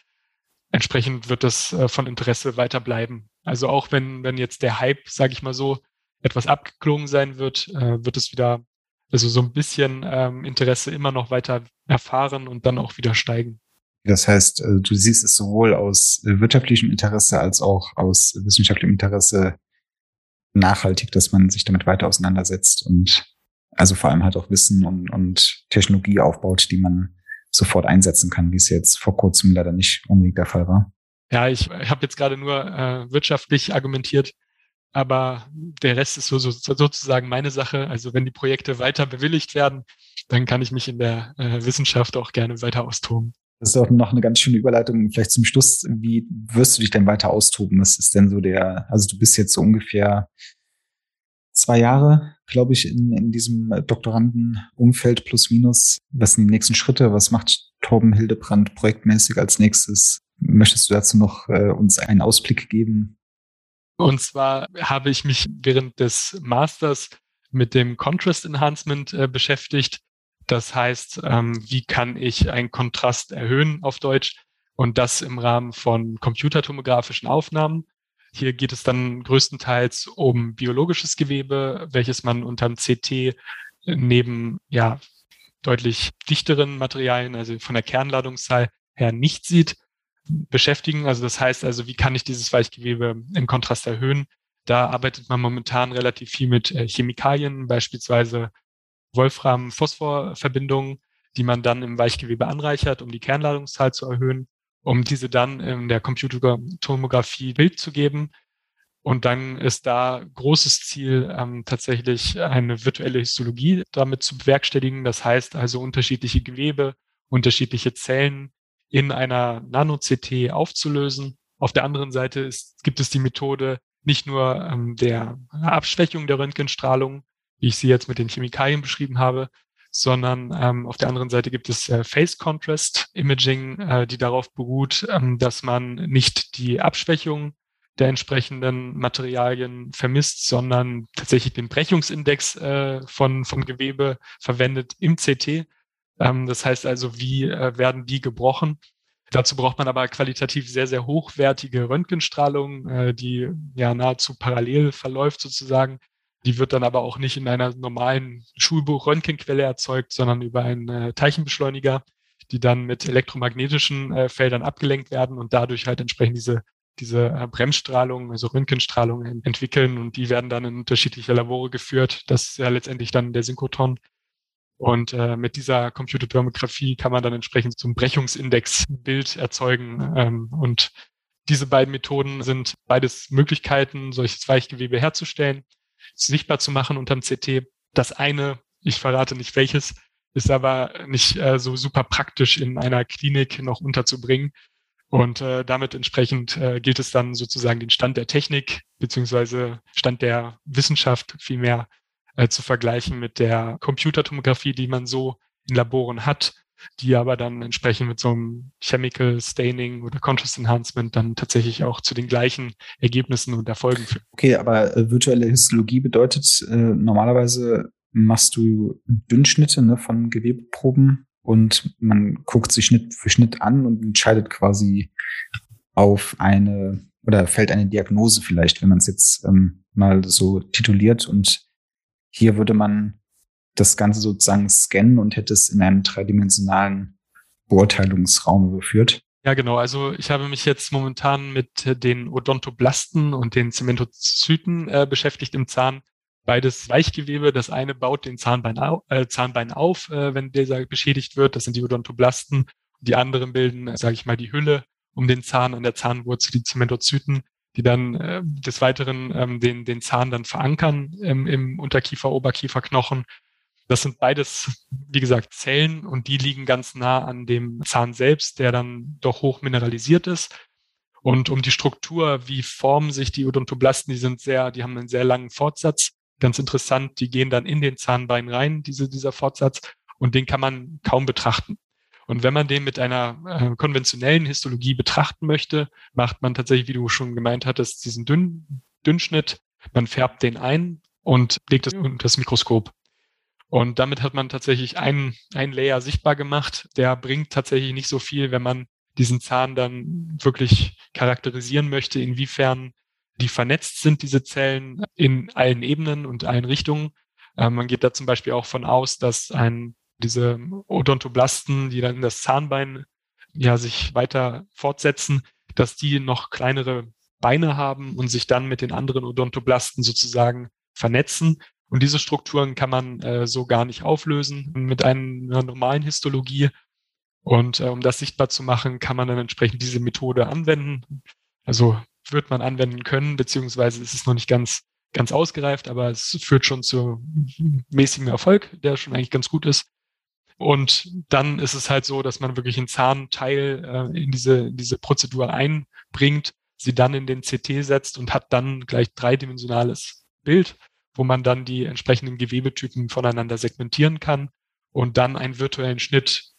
Entsprechend wird das äh, von Interesse weiter bleiben. Also auch wenn, wenn jetzt der Hype, sage ich mal so, etwas abgeklungen sein wird, äh, wird es wieder also so ein bisschen ähm, Interesse immer noch weiter erfahren und dann auch wieder steigen. Das heißt, äh, du siehst es sowohl aus wirtschaftlichem Interesse als auch aus wissenschaftlichem Interesse nachhaltig, dass man sich damit weiter auseinandersetzt und also vor allem halt auch Wissen und, und Technologie aufbaut, die man sofort einsetzen kann, wie es jetzt vor kurzem leider nicht unbedingt der Fall war. Ja, ich, habe jetzt gerade nur äh, wirtschaftlich argumentiert aber der Rest ist so, so, sozusagen meine Sache. Also wenn die Projekte weiter bewilligt werden, dann kann ich mich in der äh, Wissenschaft auch gerne weiter austoben. Das ist auch noch eine ganz schöne Überleitung vielleicht zum Schluss. Wie wirst du dich denn weiter austoben? Was ist denn so der, also du bist jetzt so ungefähr zwei Jahre, glaube ich, in, in diesem Doktorandenumfeld plus minus. Was sind die nächsten Schritte? Was macht Torben Hildebrand projektmäßig als nächstes? Möchtest du dazu noch äh, uns einen Ausblick geben? Und zwar habe ich mich während des Masters mit dem Contrast Enhancement äh, beschäftigt. Das heißt, ähm, wie kann ich einen Kontrast erhöhen auf Deutsch und das im Rahmen von computertomografischen Aufnahmen. Hier geht es dann größtenteils um biologisches Gewebe, welches man unterm CT neben ja deutlich dichteren Materialien, also von der Kernladungszahl her nicht sieht, beschäftigen. Also das heißt also, wie kann ich dieses Weichgewebe im Kontrast erhöhen? Da arbeitet man momentan relativ viel mit äh, Chemikalien, beispielsweise Wolfram-Phosphor-Verbindungen, die man dann im Weichgewebe anreichert, um die Kernladungszahl zu erhöhen, um diese dann in der Computertomographie Bild zu geben. Und dann ist da großes Ziel, ähm, tatsächlich eine virtuelle Histologie damit zu bewerkstelligen. Das heißt also unterschiedliche Gewebe, unterschiedliche Zellen in einer Nano-CT aufzulösen. Auf der anderen Seite ist, gibt es die Methode nicht nur ähm, der Abschwächung der Röntgenstrahlung, wie ich sie jetzt mit den Chemikalien beschrieben habe, sondern ähm, auf der anderen Seite gibt es äh, Face Contrast Imaging, äh, die darauf beruht, ähm, dass man nicht die Abschwächung der entsprechenden Materialien vermisst, sondern tatsächlich den Brechungsindex äh, von, von Gewebe verwendet im CT. Ähm, das heißt also, wie äh, werden die gebrochen? Dazu braucht man aber qualitativ sehr, sehr hochwertige Röntgenstrahlung, äh, die ja nahezu parallel verläuft sozusagen die wird dann aber auch nicht in einer normalen Schulbuch-Röntgenquelle erzeugt, sondern über einen äh, Teilchenbeschleuniger, die dann mit elektromagnetischen äh, Feldern abgelenkt werden und dadurch halt entsprechend diese diese äh, Bremsstrahlung, also Röntgenstrahlung entwickeln und die werden dann in unterschiedliche Labore geführt. Das ist ja letztendlich dann der Synchrotron. Und äh, mit dieser Computertomographie kann man dann entsprechend zum Brechungsindex-Bild erzeugen. Ähm, und diese beiden Methoden sind beides Möglichkeiten, solches Weichgewebe herzustellen sichtbar zu machen unterm CT. Das eine, ich verrate nicht welches, ist aber nicht äh, so super praktisch in einer Klinik noch unterzubringen. Und äh, damit entsprechend äh, gilt es dann sozusagen den Stand der Technik beziehungsweise Stand der Wissenschaft vielmehr äh, zu vergleichen mit der Computertomographie, die man so in Laboren hat die aber dann entsprechend mit so einem Chemical Staining oder Contrast Enhancement dann tatsächlich auch zu den gleichen Ergebnissen und Erfolgen führen. Okay, aber äh, virtuelle Histologie bedeutet äh, normalerweise machst du Dünnschnitte ne, von Gewebeproben und man guckt sich Schnitt für Schnitt an und entscheidet quasi auf eine oder fällt eine Diagnose vielleicht, wenn man es jetzt ähm, mal so tituliert. Und hier würde man das Ganze sozusagen scannen und hätte es in einem dreidimensionalen Beurteilungsraum überführt. Ja, genau. Also ich habe mich jetzt momentan mit den Odontoblasten und den Zementozyten äh, beschäftigt im Zahn. Beides Weichgewebe. Das eine baut den Zahnbein, au äh, Zahnbein auf, äh, wenn dieser beschädigt wird. Das sind die Odontoblasten. Die anderen bilden, sage ich mal, die Hülle um den Zahn an der Zahnwurzel, die Zementozyten, die dann äh, des Weiteren ähm, den, den Zahn dann verankern im, im Unterkiefer, Oberkieferknochen das sind beides, wie gesagt, Zellen und die liegen ganz nah an dem Zahn selbst, der dann doch hoch mineralisiert ist. Und um die Struktur, wie formen sich die Odontoblasten, die sind sehr, die haben einen sehr langen Fortsatz. Ganz interessant, die gehen dann in den Zahnbein rein, diese, dieser Fortsatz, und den kann man kaum betrachten. Und wenn man den mit einer äh, konventionellen Histologie betrachten möchte, macht man tatsächlich, wie du schon gemeint hattest, diesen Dünn, Dünnschnitt. Man färbt den ein und legt es unter das Mikroskop. Und damit hat man tatsächlich einen, einen Layer sichtbar gemacht. Der bringt tatsächlich nicht so viel, wenn man diesen Zahn dann wirklich charakterisieren möchte, inwiefern die vernetzt sind, diese Zellen in allen Ebenen und allen Richtungen. Äh, man geht da zum Beispiel auch von aus, dass ein, diese Odontoblasten, die dann in das Zahnbein ja sich weiter fortsetzen, dass die noch kleinere Beine haben und sich dann mit den anderen Odontoblasten sozusagen vernetzen und diese Strukturen kann man äh, so gar nicht auflösen mit einer normalen Histologie. Und äh, um das sichtbar zu machen, kann man dann entsprechend diese Methode anwenden. Also wird man anwenden können, beziehungsweise ist es noch nicht ganz, ganz ausgereift, aber es führt schon zu mäßigem Erfolg, der schon eigentlich ganz gut ist. Und dann ist es halt so, dass man wirklich einen Zahnteil äh, in diese, in diese Prozedur einbringt, sie dann in den CT setzt und hat dann gleich dreidimensionales Bild, wo man dann die entsprechenden Gewebetypen voneinander segmentieren kann und dann einen virtuellen Schnitt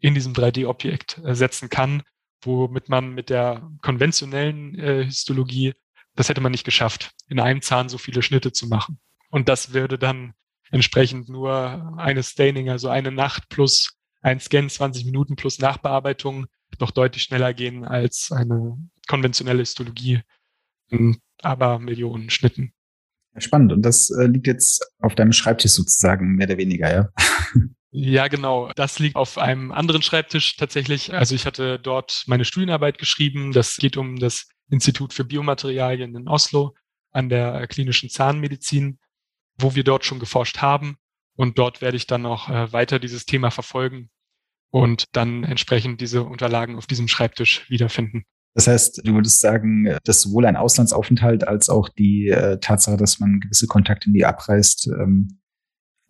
in diesem 3D-Objekt äh, setzen kann, womit man mit der konventionellen äh, Histologie, das hätte man nicht geschafft, in einem Zahn so viele Schnitte zu machen. Und das würde dann entsprechend nur eine Staining, also eine Nacht plus ein Scan, 20 Minuten plus Nachbearbeitung noch deutlich schneller gehen als eine konventionelle Histologie in aber Millionen Schnitten. Spannend. Und das äh, liegt jetzt auf deinem Schreibtisch sozusagen, mehr oder weniger, ja? Ja, genau. Das liegt auf einem anderen Schreibtisch tatsächlich. Also ich hatte dort meine Studienarbeit geschrieben. Das geht um das Institut für Biomaterialien in Oslo an der klinischen Zahnmedizin, wo wir dort schon geforscht haben. Und dort werde ich dann auch äh, weiter dieses Thema verfolgen und dann entsprechend diese Unterlagen auf diesem Schreibtisch wiederfinden. Das heißt, du würdest sagen, dass sowohl ein Auslandsaufenthalt als auch die äh, Tatsache, dass man gewisse Kontakte in die abreißt, ähm,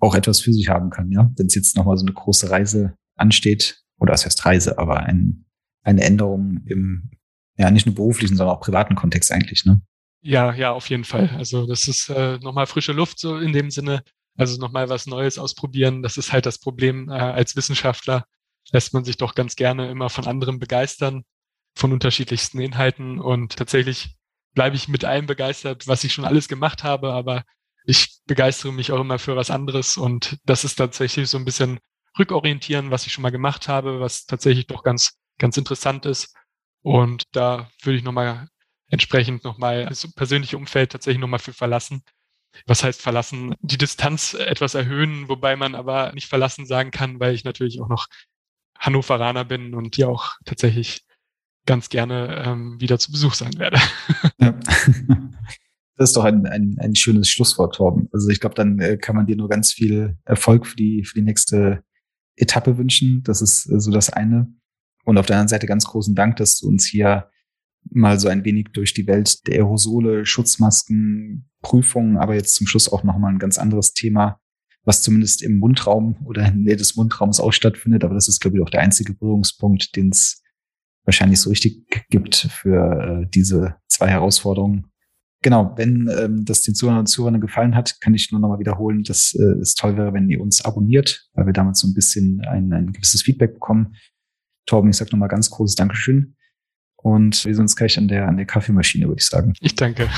auch etwas für sich haben kann, ja. Wenn es jetzt nochmal so eine große Reise ansteht, oder was heißt Reise, aber ein, eine Änderung im, ja, nicht nur beruflichen, sondern auch privaten Kontext eigentlich, ne? Ja, ja, auf jeden Fall. Also das ist äh, nochmal frische Luft so in dem Sinne. Also nochmal was Neues ausprobieren. Das ist halt das Problem äh, als Wissenschaftler. Lässt man sich doch ganz gerne immer von anderen begeistern, von unterschiedlichsten Inhalten. Und tatsächlich bleibe ich mit allem begeistert, was ich schon alles gemacht habe, aber ich begeistere mich auch immer für was anderes und das ist tatsächlich so ein bisschen rückorientieren, was ich schon mal gemacht habe, was tatsächlich doch ganz, ganz interessant ist. Und da würde ich nochmal entsprechend nochmal das persönliche Umfeld tatsächlich nochmal für verlassen. Was heißt verlassen? Die Distanz etwas erhöhen, wobei man aber nicht verlassen sagen kann, weil ich natürlich auch noch Hannoveraner bin und hier auch tatsächlich ganz gerne ähm, wieder zu Besuch sein werde. Ja. [LAUGHS] Das ist doch ein, ein, ein schönes Schlusswort, Torben. Also ich glaube, dann äh, kann man dir nur ganz viel Erfolg für die, für die nächste Etappe wünschen. Das ist äh, so das eine. Und auf der anderen Seite ganz großen Dank, dass du uns hier mal so ein wenig durch die Welt der Aerosole, Schutzmasken, Prüfungen, aber jetzt zum Schluss auch nochmal ein ganz anderes Thema, was zumindest im Mundraum oder in der Nähe des Mundraums auch stattfindet. Aber das ist, glaube ich, auch der einzige Berührungspunkt, den es wahrscheinlich so richtig gibt für äh, diese zwei Herausforderungen genau, wenn ähm, das den Zuhörern und Zuhörern gefallen hat, kann ich nur nochmal wiederholen, dass äh, es toll wäre, wenn ihr uns abonniert, weil wir damit so ein bisschen ein, ein gewisses Feedback bekommen. Torben, ich sage nochmal ganz großes Dankeschön. Und wir sehen uns gleich an der, an der Kaffeemaschine, würde ich sagen. Ich danke.